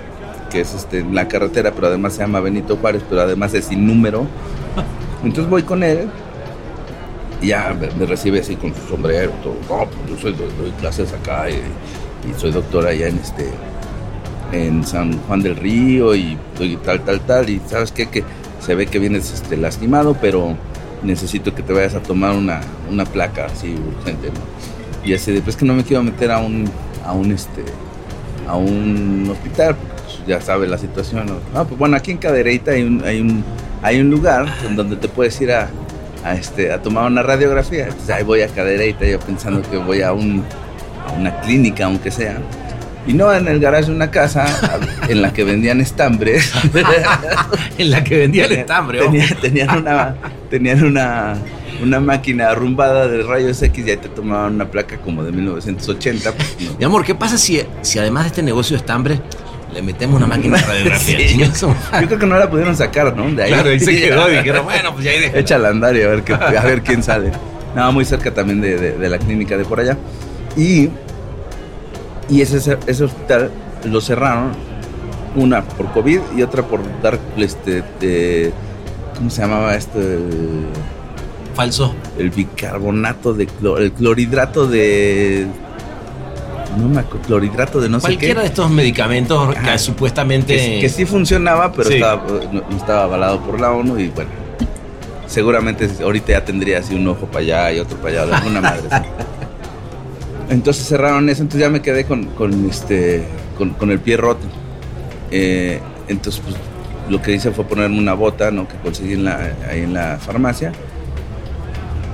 que es este, en la carretera, pero además se llama Benito Juárez, pero además es sin número. Entonces voy con él y ya me, recibe así con su sombrero, todo. No, pues yo soy, doy, clases acá y, soy doctor allá en este en San Juan del Río y, y tal, tal, tal. Y sabes qué, que se ve que vienes este, lastimado, pero necesito que te vayas a tomar una, una placa así urgente, ¿no? Y así de, pues que no me quiero meter a un, a un, este, a un hospital, pues, ya sabe la situación. ¿no? Ah, pues bueno, aquí en Cadereyta hay un, hay un, hay un lugar en donde te puedes ir a, a, este, a tomar una radiografía. Entonces ahí voy a Cadereyta, yo pensando que voy a, un, a una clínica, aunque sea. Y no en el garaje de una casa en la que vendían estambres. en la que vendían estambre, ojo. Tenía- tenían una, tenían una, una máquina arrumbada de rayos X y ahí te tomaban una placa como de 1980. pues, no. Mi amor, ¿qué pasa si, si además de este negocio de estambre le metemos una máquina de radiografía? Sí, yo, yo creo que no la pudieron sacar, ¿no? De ahí. Claro, ahí se quedó y dijeron, bueno, pues ya ahí déjala. Échala a andar y a ver, a ver quién sale. Nada, muy cerca también de, de- de la clínica de por allá. Y, y ese, ese hospital lo cerraron, una por COVID y otra por dar, este, de- ¿cómo se llamaba esto? El, Falso. el bicarbonato de, clor- el clorhidrato de... No me acuerdo, clorhidrato de no sé qué. Cualquiera de estos medicamentos que supuestamente... Que, que sí funcionaba, pero Sí. estaba, no, estaba avalado por la ONU y bueno, seguramente ahorita ya tendría así un ojo para allá y otro para allá, alguna madre. ¿sí? Entonces cerraron eso, entonces ya me quedé con, con este, con, con el pie roto. Eh, entonces pues lo que hice fue ponerme una bota, ¿no? Que conseguí en la, ahí en la farmacia.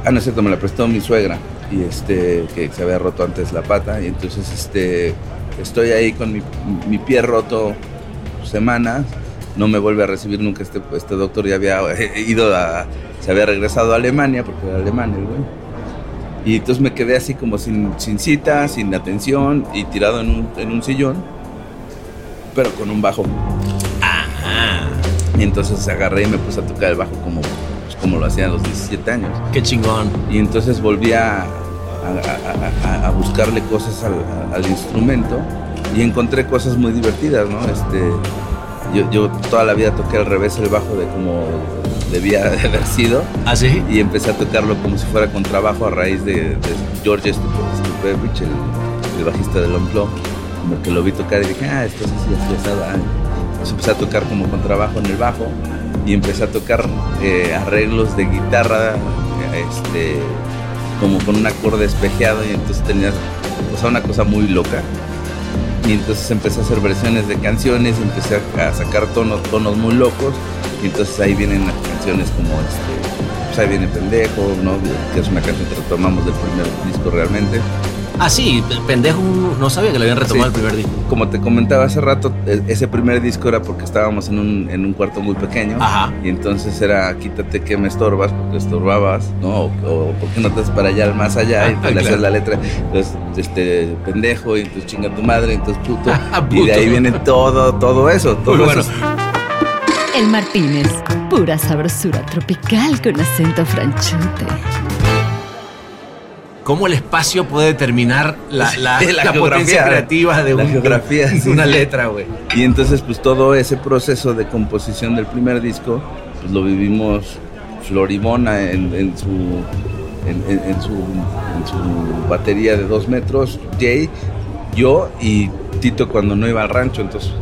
Ah, no es cierto, me la prestó mi suegra. y este que se había roto antes la pata y entonces este estoy ahí con mi, mi pie roto semanas no me vuelve a recibir nunca este, este doctor ya había ido a se había regresado a Alemania porque era alemán el güey y entonces me quedé así como sin, sin cita sin atención y tirado en un, en un sillón pero con un bajo y entonces agarré y me puse a tocar el bajo como, como lo hacía a los 17 años. Qué chingón. Y entonces volví a, a- a- a- buscarle cosas al, al instrumento y encontré cosas muy divertidas, ¿no? Este, yo, yo toda la vida toqué al revés el bajo de como debía de haber sido. ¿Ah, sí? Y empecé a tocarlo como si fuera con trabajo a raíz de, de George Stupe- Stupevich, el, el bajista del Unplugged. Como que lo vi tocar y dije, ah, esto es así, así, así. Entonces empecé a tocar como con trabajo en el bajo y empecé a tocar eh, arreglos de guitarra, este, como con un acorde espejeado y entonces tenía, o una cosa muy loca. Y entonces empecé a hacer versiones de canciones, empecé a, sacar tonos, tonos muy locos. Y entonces ahí vienen canciones como este, pues ahí viene Pendejo, ¿no? Que es una canción que retomamos del primer disco realmente. Ah, sí, pendejo, no sabía que lo habían retomado el primer disco. Como te comentaba hace rato, e- ese primer disco era porque estábamos en un, en un cuarto muy pequeño. Ajá. Y entonces era quítate que me estorbas porque estorbabas, ¿no? O, o ¿por qué no te vas para allá al más allá? Y Ah, pues le hacías claro. la letra, entonces, este, pendejo, y entonces chinga tu madre, entonces puto. Ah, Y de puto. ahí viene todo, todo eso. Todo Muy bueno. eso. El Martínez, pura sabrosura tropical con acento franchute. ¿Cómo el espacio puede determinar la, la, Sí, la potencia creativa de, un- geografía, de una sí. letra, güey? Y entonces, pues todo ese proceso de composición del primer disco, pues lo vivimos Florimona en, en su, en, su, en su batería de dos metros, Jay, yo y Tito cuando no iba al rancho. Entonces,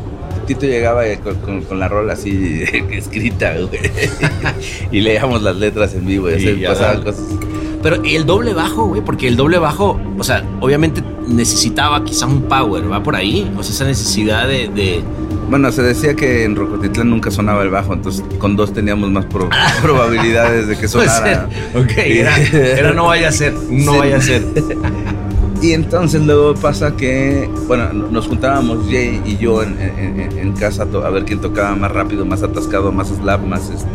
Tito llegaba con, con- con la rola así escrita, güey. y leíamos las letras en vivo y Y pasaban dale. cosas. Pero el doble bajo, güey, porque el doble bajo, o sea, obviamente necesitaba quizás un power, ¿va por ahí? O sea, esa necesidad de... de- Bueno, se decía que en Rocotitlán nunca sonaba el bajo, entonces con dos teníamos más pro- probabilidades de que sonara. Ok, era, era no vaya a ser, no Sí. vaya a ser. Y entonces luego pasa que, bueno, nos juntábamos Jay y yo en, en- en- casa a ver quién tocaba más rápido, más atascado, más slap, más este,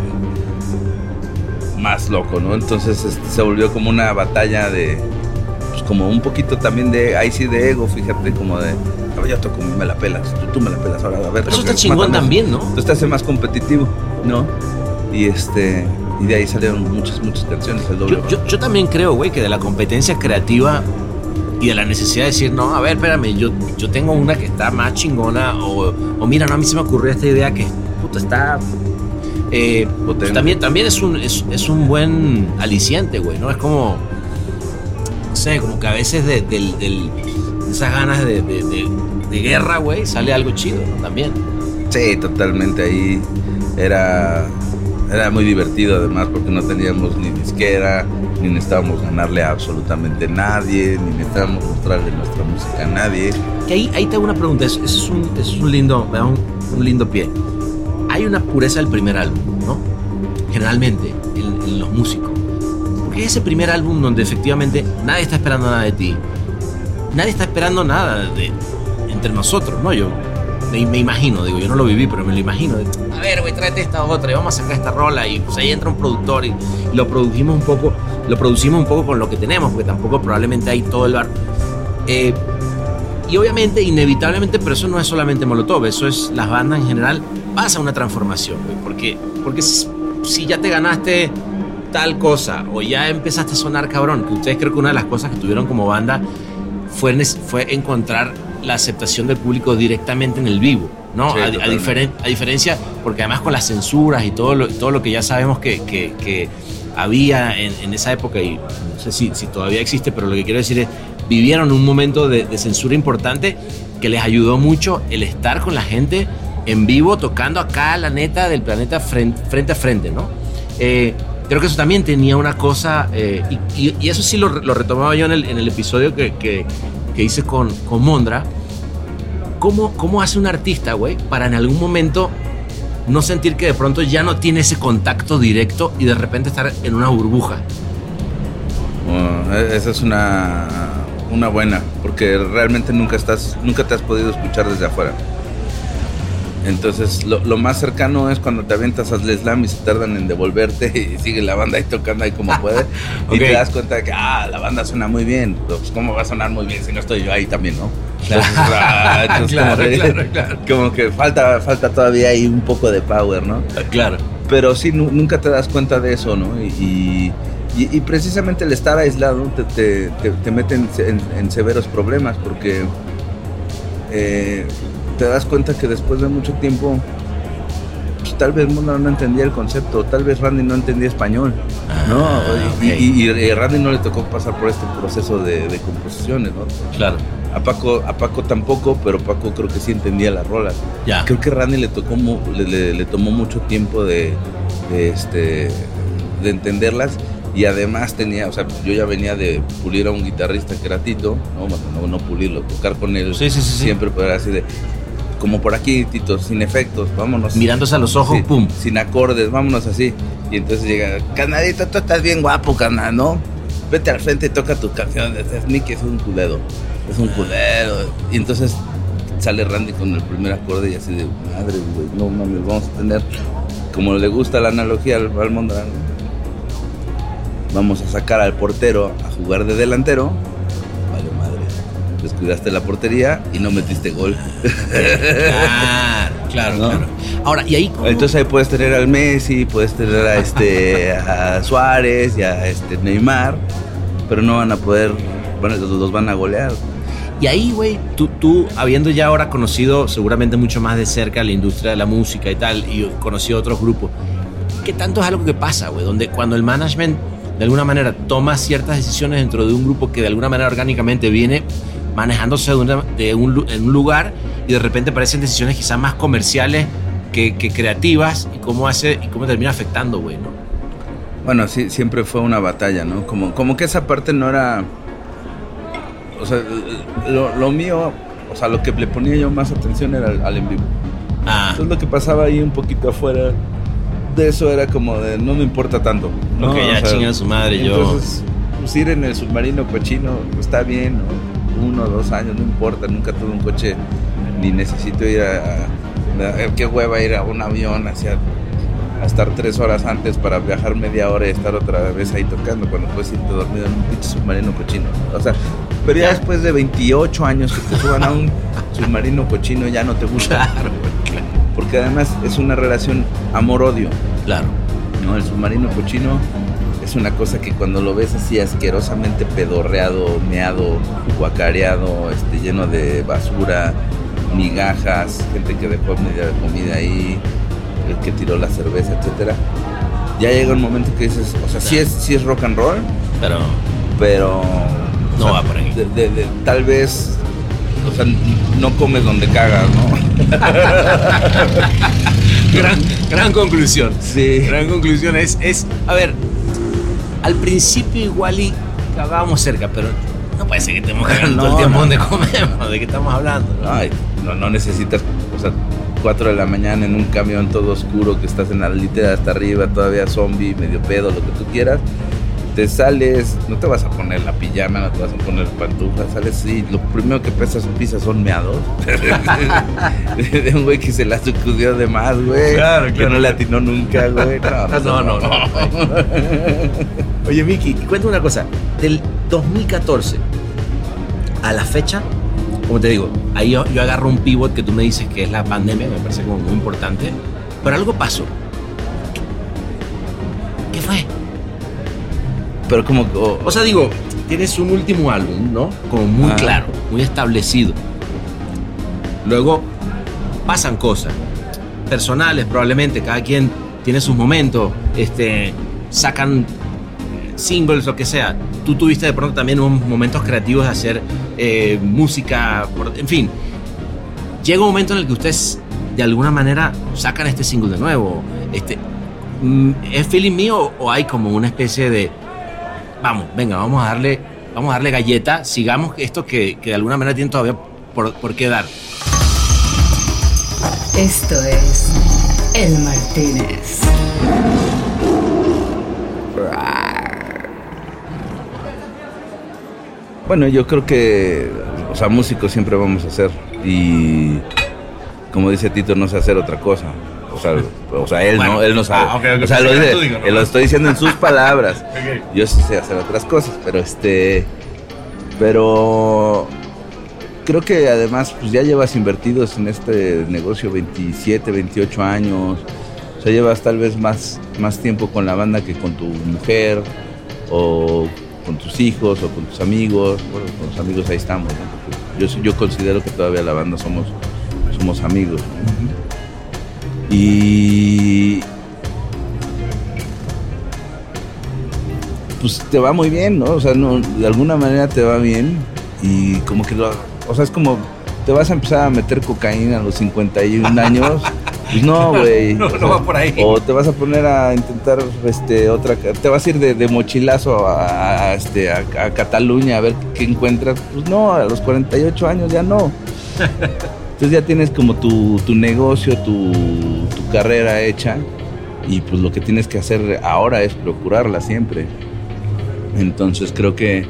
más loco, ¿no? Entonces este, se volvió como una batalla de, pues como un poquito también de, ahí sí de ego, fíjate, como de, a ver, yo toco, me la pelas, tú, tú me la pelas, ahora a ver. Pero eso está chingón también, ¿no? Entonces te hace más competitivo, ¿no? Y este, y de ahí salieron muchas, muchas canciones, el doble. Yo, yo, yo también creo, güey, que de la competencia creativa y de la necesidad de decir, no, a ver, espérame, yo, yo tengo una que está más chingona, o, o mira, no, a mí se me ocurrió esta idea que, puta, está... eh, pues también, también es, un, es, es un buen aliciente, güey, ¿no? Es como, no sé, como que a veces de, del- del- de esas ganas de, de- de- de guerra, güey, sale algo chido, ¿no? También. Sí, totalmente. Ahí era, era muy divertido además porque no teníamos ni disquera, ni necesitábamos ganarle a absolutamente nadie, ni necesitábamos mostrarle nuestra música a nadie. Que ahí, ahí te hago una pregunta, eso, eso es, un, eso es un lindo, un, un lindo pie. Hay una pureza del primer álbum, ¿no? Generalmente, en, en los músicos. Porque es ese primer álbum donde efectivamente nadie está esperando nada de ti. Nadie está esperando nada de, entre nosotros, ¿no? Yo me, me imagino, digo, yo no lo viví, pero me lo imagino. a ver, güey, tráete esta otra y vamos a sacar esta rola. Y pues ahí entra un productor y, y lo producimos un poco, lo producimos un poco con lo que tenemos, porque tampoco probablemente hay todo el bar. Eh, y obviamente, inevitablemente, pero eso no es solamente Molotov, eso es las bandas en general, pasa una transformación, güey, porque, porque si ya te ganaste tal cosa o ya empezaste a sonar cabrón, que ustedes creo que una de las cosas que tuvieron como banda fue, fue encontrar la aceptación del público directamente en el vivo, ¿no? Sí, a, diferen- a diferencia, porque además con las censuras y todo lo, todo lo que ya sabemos que, que- que había en, en esa época, y no sé si, si todavía existe, pero lo que quiero decir es, vivieron un momento de, de censura importante que les ayudó mucho el estar con la gente en vivo tocando acá la neta del planeta frente, frente a frente, ¿no? Eh, creo que eso también tenía una cosa, eh, y, y- y eso sí lo, lo retomaba yo en el, en el episodio que, que- que hice con, con Mondra. ¿Cómo, ¿Cómo hace un artista, güey, para en algún momento no sentir que de pronto ya no tiene ese contacto directo y de repente estar en una burbuja? Oh, e- esa es una, una buena, porque realmente nunca estás, nunca te has podido escuchar desde afuera. Entonces, lo, lo más cercano es cuando te avientas al slam y se tardan en devolverte y sigue la banda ahí tocando ahí como puede. Y Ok. te das cuenta de que, ah, la banda suena muy bien. Pues, ¿cómo va a sonar muy bien si no estoy yo ahí también, no? Entonces, ah, entonces Claro, como, que, claro, claro. como que falta, falta todavía ahí un poco de power, ¿no? Claro. Pero sí, nu- nunca te das cuenta de eso, ¿no? Y, y- y- y precisamente el estar aislado te, te, te- te mete en, en- en severos problemas porque eh, te das cuenta que después de mucho tiempo pues, tal vez Mona no entendía el concepto, tal vez Randy no entendía español, ¿no? Ah, y, ok. y- y Randy no le tocó pasar por este proceso de, de composiciones, ¿no? Claro. A Paco, a Paco tampoco, pero Paco creo que sí entendía las rolas. Ya. Creo que Randy le tocó le, le- le tomó mucho tiempo de, de, este de entenderlas y además tenía, o sea, yo ya venía de pulir a un guitarrista que era Tito, no, no, no pulirlo, tocar con él Sí, sí, sí, sí. siempre, pero era así de como por aquí, Tito, sin efectos, vámonos. Mirándose a los ojos, Sí, pum. Sin acordes, vámonos así. Y entonces llega, canadito, tú estás bien guapo, canal, ¿no? Vete al frente y toca tu canción. Ese es Nicky, es un culero. Es un culero. Y entonces sale Randy con el primer acorde y así de, madre, güey, no mames, vamos a tener, como le gusta la analogía al, al vamos a sacar al portero a jugar de delantero. Descuidaste la portería y no metiste gol. Claro, claro, ¿No? claro. Ahora, y ahí Entonces ahí puedes tener al Messi, puedes tener a este a Suárez y a este Neymar, pero no van a poder, bueno, los los van a golear. Y ahí, güey, tú, tú, habiendo ya ahora conocido seguramente mucho más de cerca la industria de la música y tal, y conocido otros grupos, ¿qué tanto es algo que pasa, güey? Donde cuando el management de alguna manera toma ciertas decisiones dentro de un grupo que de alguna manera orgánicamente viene manejándose de, una- de un, en un lugar y de repente parecen decisiones quizás más comerciales que, que creativas y cómo hace y cómo termina afectando, güey, ¿no? Bueno, sí, siempre fue una batalla, ¿no? Como, como que esa parte no era, o sea, lo, lo mío, o sea, lo que le ponía yo más atención era al, al en vivo. Ah, Entonces lo que pasaba ahí un poquito afuera de eso era como de no me importa tanto. ¿no? Ok, ya O sea, chinga su madre, yo- Entonces, pues ir en el submarino cochino está bien, ¿no? Uno o dos años, no importa, nunca tuve un coche ni necesito ir a, a- qué hueva ir a un avión hacia a estar tres horas antes para viajar media hora y estar otra vez ahí tocando cuando puedes irte dormido en un pinche submarino cochino. O sea, pero ya después de 28 años que te suban a un submarino cochino ya no te gusta. claro. Porque además es una relación amor-odio. Claro. ¿no? El submarino cochino es una cosa que cuando lo ves así asquerosamente pedorreado, meado, guacareado, este, lleno de basura, migajas, gente que dejó media comida ahí, el que tiró la cerveza, etcétera. Ya llega un momento que dices, o sea, sí es, sí es rock and roll, Pero pero No o sea, va por ahí. de- de- de- tal vez, o sea, no comes donde cagas, ¿no? gran, gran conclusión. Sí. Gran conclusión es, es, a ver, al principio igual y cagábamos cerca, pero no puede ser que estemos cagando No, todo el tiempo no. donde comemos, de qué estamos hablando. ¿no? Ay, no, no necesitas, o sea, 4 de la mañana en un camión todo oscuro que estás en la litera hasta arriba, todavía zombie, medio pedo, lo que tú quieras. Te sales, no te vas a poner la pijama, no te vas a poner pantuflas, sales y lo primero que pesas pisas son meados. de un güey que se la sacudió de más, güey. Claro, Que claro. no le atinó nunca, güey. No, no, no. Oye, Miki, cuéntame una cosa. Del 2014 a la fecha, como te digo, ahí yo, yo agarro un pivot que tú me dices que es la pandemia, me parece como muy importante, pero algo pasó. ¿Qué fue? Pero como, o, O sea, digo, tienes un último álbum, ¿no? Como muy Ah. claro, muy establecido. Luego pasan cosas personales, probablemente, cada quien tiene sus momentos, este, sacan singles, lo que sea. Tú tuviste de pronto también unos momentos creativos de hacer eh, música, en fin. Llega un momento en el que ustedes de alguna manera sacan este single de nuevo. Este, mm, ¿Es feeling mío o hay como una especie de vamos, venga, vamos a darle, vamos a darle galleta, sigamos esto que, que de alguna manera tiene todavía por, por qué. Esto es El Martínez. Bueno, yo creo que, o sea, músicos siempre vamos a ser. Y como dice Tito, no sé hacer otra cosa. O sea, o sea él no, él no sabe. Ah, ok, ok, o sea, lo, dice- ¿no? eh, lo estoy diciendo en sus palabras. Ok. Yo sí sé hacer otras cosas, pero este. Pero. Creo que además, pues ya llevas invertidos en este negocio 27, 28 años. O sea, llevas tal vez más, más tiempo con la banda que con tu mujer, o con tus hijos, o con tus amigos. Bueno, con los amigos ahí estamos, ¿no? Yo, yo considero que todavía la banda somos, somos amigos. Y. Pues te va muy bien, ¿no? O sea, no, de alguna manera te va bien. Y como que lo. O sea, es como. Te vas a empezar a meter cocaína a los 51 años. Pues no, güey. No, no va por ahí. O te vas a poner a intentar este otra. Te vas a ir de, de mochilazo a, a, este, a, a Cataluña a ver qué encuentras. Pues no, a los 48 años ya no. Entonces ya tienes como tu, tu negocio, tu, tu carrera hecha y pues lo que tienes que hacer ahora es procurarla siempre. Entonces creo que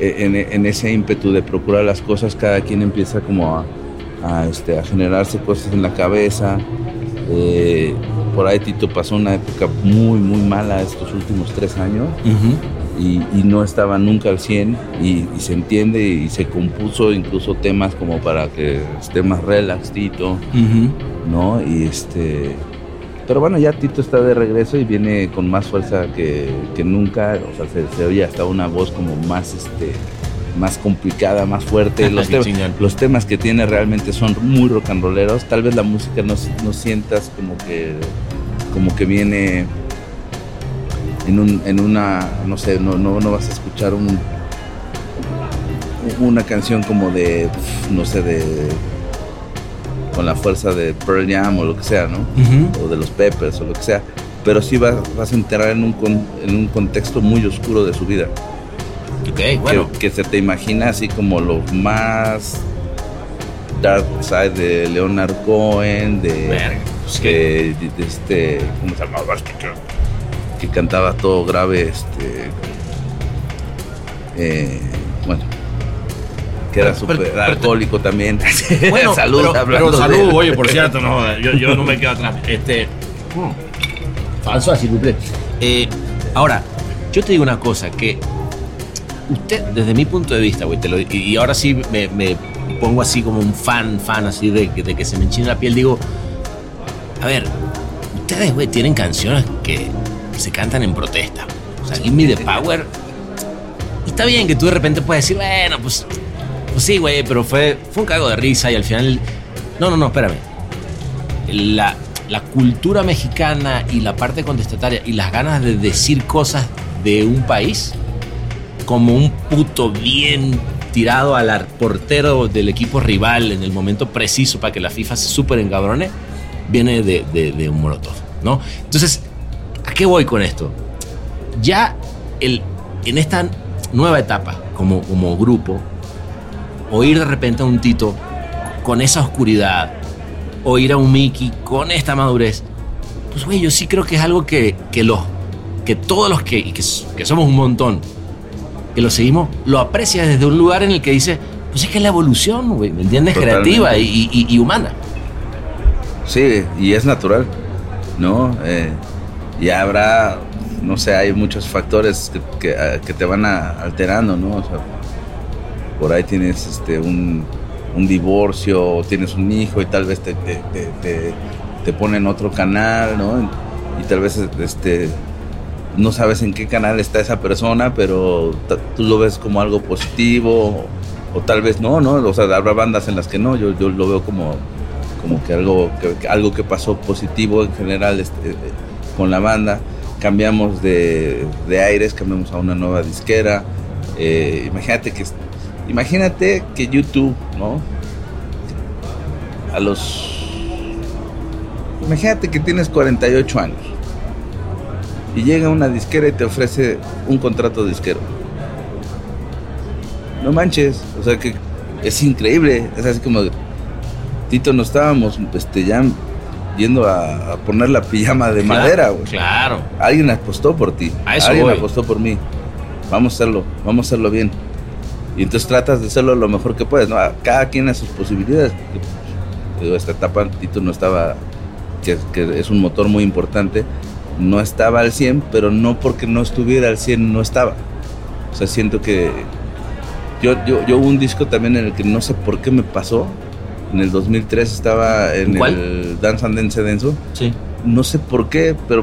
en, en ese ímpetu de procurar las cosas cada quien empieza como a, a, este, a generarse cosas en la cabeza. Eh, por ahí Tito pasó una época muy muy mala estos últimos tres años y, y no estaba nunca al 100 y, y se entiende y se compuso incluso temas como para que esté más relax Tito, ¿no? Y este... Pero bueno, ya Tito está de regreso y viene con más fuerza que, que nunca, o sea, se, se oye hasta una voz como más, este, más complicada, más fuerte. Los, te- temas que tiene realmente son muy rock and rolleros. Tal vez la música no, no sientas como que, como que viene en, un, en una, no sé, no, no, no vas a escuchar un, una canción como de, no sé, de con la fuerza de Pearl Jam o lo que sea, ¿no? O de los Peppers o lo que sea. Pero sí vas, vas a entrar en un, con- en un contexto muy oscuro de su vida. Bueno. Que, que se te imagina así como lo más dark side de Leonard Cohen, de, Verga, pues que- de, de este, ¿cómo se llamaba? Este que, que cantaba todo grave, este, eh, bueno, que era súper pero- alcohólico también. Bueno, salud, pero, pero salud, oye, por cierto, no, yo, yo no me quedo atrás. Este, mm, falso así. Eh, ahora, yo te digo una cosa, que usted, desde mi punto de vista, güey, te lo- y, ahora sí me, pongo así como un fan, fan así de, que- se me enchina la piel, digo, a ver, ustedes, güey, tienen canciones que se cantan en protesta. O sea, Give Me the Power. Está bien que tú de repente puedes decir, bueno, pues pues sí, güey, pero fue, fue un cago de risa y al final. No, no, no, espérame. La cultura mexicana y la parte contestataria y las ganas de decir cosas de un país como un puto bien tirado al portero del equipo rival en el momento preciso para que la FIFA se súper encabrone, viene de, un molotov, ¿no? Entonces, ¿a qué voy con esto? Ya el, en esta nueva etapa como, como grupo, oír de repente a un Tito con esa oscuridad, oír a un Mickey con esta madurez, pues güey, yo sí creo que es algo que, que los que todos los que, que, que somos un montón, que lo seguimos, lo aprecia desde un lugar en el que dice, pues es que es la evolución, güey, ¿me entiendes? Totalmente. Creativa y, y- y humana. Sí, y es natural, ¿no? Eh, y habrá, no sé, hay muchos factores que, que, ah, que te van a- alterando, ¿no? O sea, por ahí tienes este, un, un divorcio, tienes un hijo y tal vez te, te, te, te- te ponen otro canal, ¿no? Y tal vez este, no sabes en qué canal está esa persona, pero tú lo ves como algo positivo, o, tal vez no, ¿no? O sea, habrá bandas en las que no, yo, yo lo veo como, como que algo que, que algo que pasó positivo en general este, eh, con la banda. Cambiamos de, de aires, cambiamos a una nueva disquera. Eh, imagínate que imagínate que YouTube, ¿no? A los Imagínate que tienes 48 años y llega una disquera y te ofrece un contrato disquero. No manches, o sea que es increíble, es así como Tito nos estábamos este ya yendo a, a poner la pijama de Claro, madera, güey. Claro. Alguien apostó por ti. A eso Alguien voy. apostó por mí. Vamos a hacerlo, vamos a hacerlo bien. Y entonces tratas de hacerlo lo mejor que puedes, ¿no? A- Cada quien a sus posibilidades. pues, digo, esta etapa Tito no estaba, que, que es un motor muy importante, no estaba al 100, pero no porque no estuviera al 100, no estaba. O sea, siento que yo, yo, yo hubo un disco también en el que no sé por qué me pasó. En el 2003 estaba en ¿Cuál? el Dance and Dance Denso. Sí. No sé por qué, pero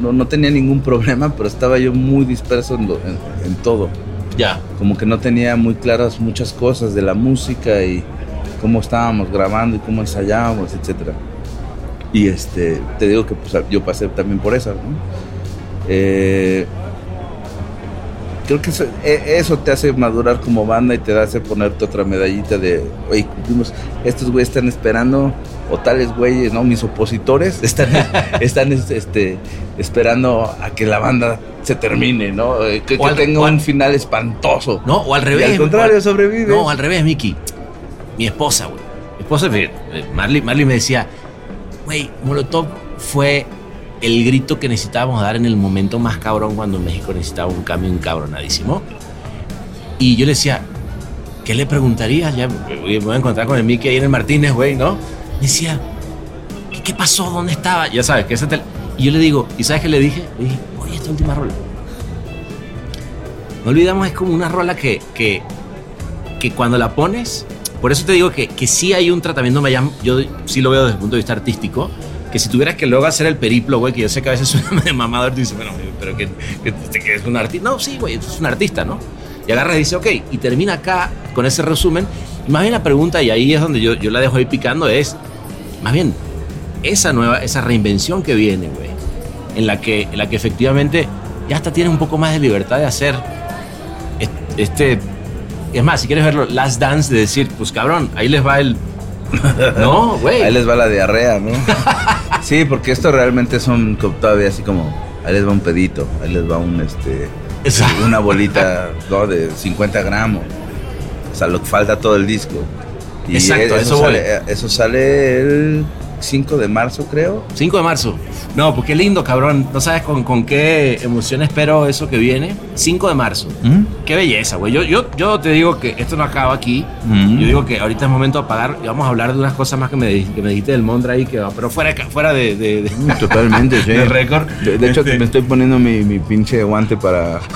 no, no tenía ningún problema, pero estaba yo muy disperso en, lo- en- en todo. Ya. Como que no tenía muy claras muchas cosas de la música y cómo estábamos grabando y cómo ensayábamos, etcétera. Y este, te digo que pues, yo pasé también por esa, ¿no? Eh, creo que eso, e- eso te hace madurar como banda y te hace ponerte otra medallita de, oye, cumplimos, estos güeyes están esperando, o tales güeyes, ¿no? Mis opositores están, están este, esperando a que la banda se termine, ¿no? Eh, Que, O que al- tenga al- un final espantoso. No, o al Y revés. al contrario, sobrevive. No, al revés, Miki. Mi esposa, güey. Mi esposa, eh, Marley, Marley me decía, güey, Molotov fue el grito que necesitábamos dar en el momento más cabrón cuando México necesitaba un cambio encabronadísimo. Y yo le decía, ¿qué le preguntarías? Ya me voy a encontrar con el Miki ahí en el Martínez, güey, ¿no? Me decía, ¿qué, qué pasó? ¿Dónde estaba? Ya sabes, que ese tel- Y yo le digo, ¿y sabes qué le dije? Le dije, oye, esta última rola. No olvidamos, es como una rola que, que, que cuando la pones, por eso te digo que, que sí hay un tratamiento, yo sí lo veo desde el punto de vista artístico, que si tuvieras que luego hacer el periplo, güey, que yo sé que a veces suena de mamador, dice, bueno, pero que, que, que es un artista. No, sí, güey, es un artista, ¿no? Y agarra y dice, ok, y termina acá con ese resumen. Y más bien la pregunta, y ahí es donde yo, yo la dejo ahí picando, es, más bien, esa nueva, esa reinvención que viene, güey, en la que, en la que efectivamente ya hasta tienes un poco más de libertad de hacer est- este... Es más, si quieres verlo, Last Dance, de decir, pues cabrón, ahí les va el... No, güey. Ahí les va la diarrea, ¿no? sí, porque esto realmente son todavía así como, ahí les va un pedito, ahí les va un, este, Exacto. una bolita ¿no? de 50 gramos. O sea, lo que falta todo el disco. Y Exacto, a eso, eso sale, eso sale el 5 de marzo, creo. 5 de marzo. No, pues qué lindo, cabrón. No sabes con, con qué emoción espero eso que viene. 5 de marzo. Qué belleza, güey. Yo, yo, yo te digo que esto no acaba aquí. Mm. Yo digo que ahorita es momento de apagar y vamos a hablar de unas cosas más que me, que me dijiste del Mondra ahí, que va, pero fuera, fuera de, de, de- Totalmente, sí. de récord. De, de hecho, me estoy poniendo mi, mi pinche guante para...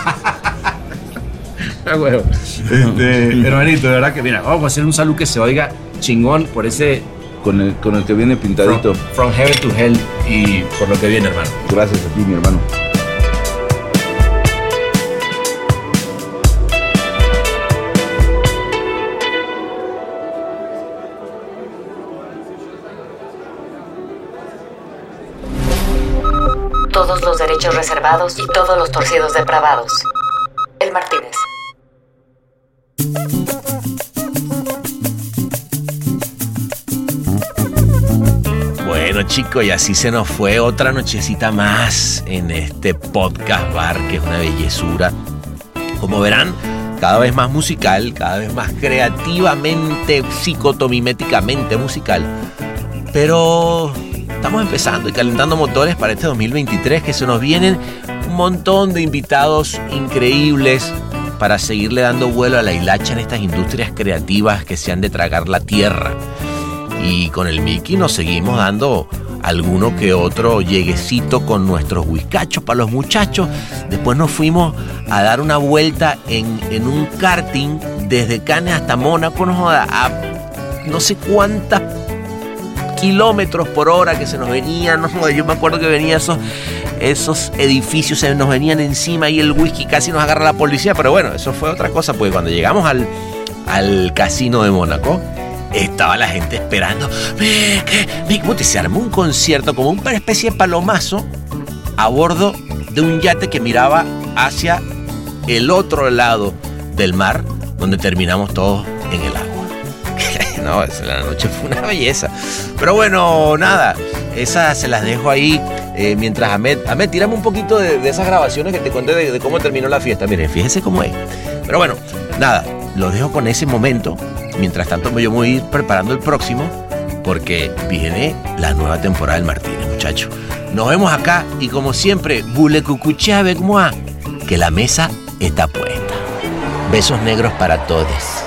Ah, güey. Este, hermanito, de verdad que mira, vamos a hacer un salud que se oiga chingón por ese Con el, con el que viene pintadito. From Heaven to Hell y por lo que viene, hermano. Gracias a ti, mi hermano. Todos los derechos reservados y todos los torcidos depravados. El Martínez. Bueno chicos, y así se nos fue otra nochecita más en este podcast bar, que es una bellezura. Como verán, cada vez más musical, cada vez más creativamente, psicotomiméticamente musical. Pero estamos empezando y calentando motores para este 2023 que se nos vienen un montón de invitados increíbles para seguirle dando vuelo a la hilacha en estas industrias creativas que se han de tragar la tierra. Y con el Mickey nos seguimos dando alguno que otro lleguecito con nuestros whiskachos para los muchachos. Después nos fuimos a dar una vuelta en, en un karting desde Cannes hasta Mónaco, no a no sé cuántas kilómetros por hora que se nos venían. Yo me acuerdo que venían esos, esos edificios, se nos venían encima y el whisky casi nos agarra la policía. Pero bueno, eso fue otra cosa, porque cuando llegamos al, al casino de Mónaco, estaba la gente esperando. "Ve, que- ve", puta, y se armó un concierto como una especie de palomazo a bordo de un yate que miraba hacia el otro lado del mar, donde terminamos todos en el agua. no, la noche fue una belleza. Pero bueno, nada, esas se las dejo ahí. eh, mientras Ahmed, Ahmed, tirame un poquito de, esas grabaciones que te conté de, de cómo terminó la fiesta. Miren, fíjense cómo es. Pero bueno, nada, los dejo con ese momento. Mientras tanto, yo voy a ir preparando el próximo porque viene la nueva temporada del Martínez, muchachos. Nos vemos acá y como siempre, bule cucuché avec moi, que la mesa está puesta. Besos negros para todos.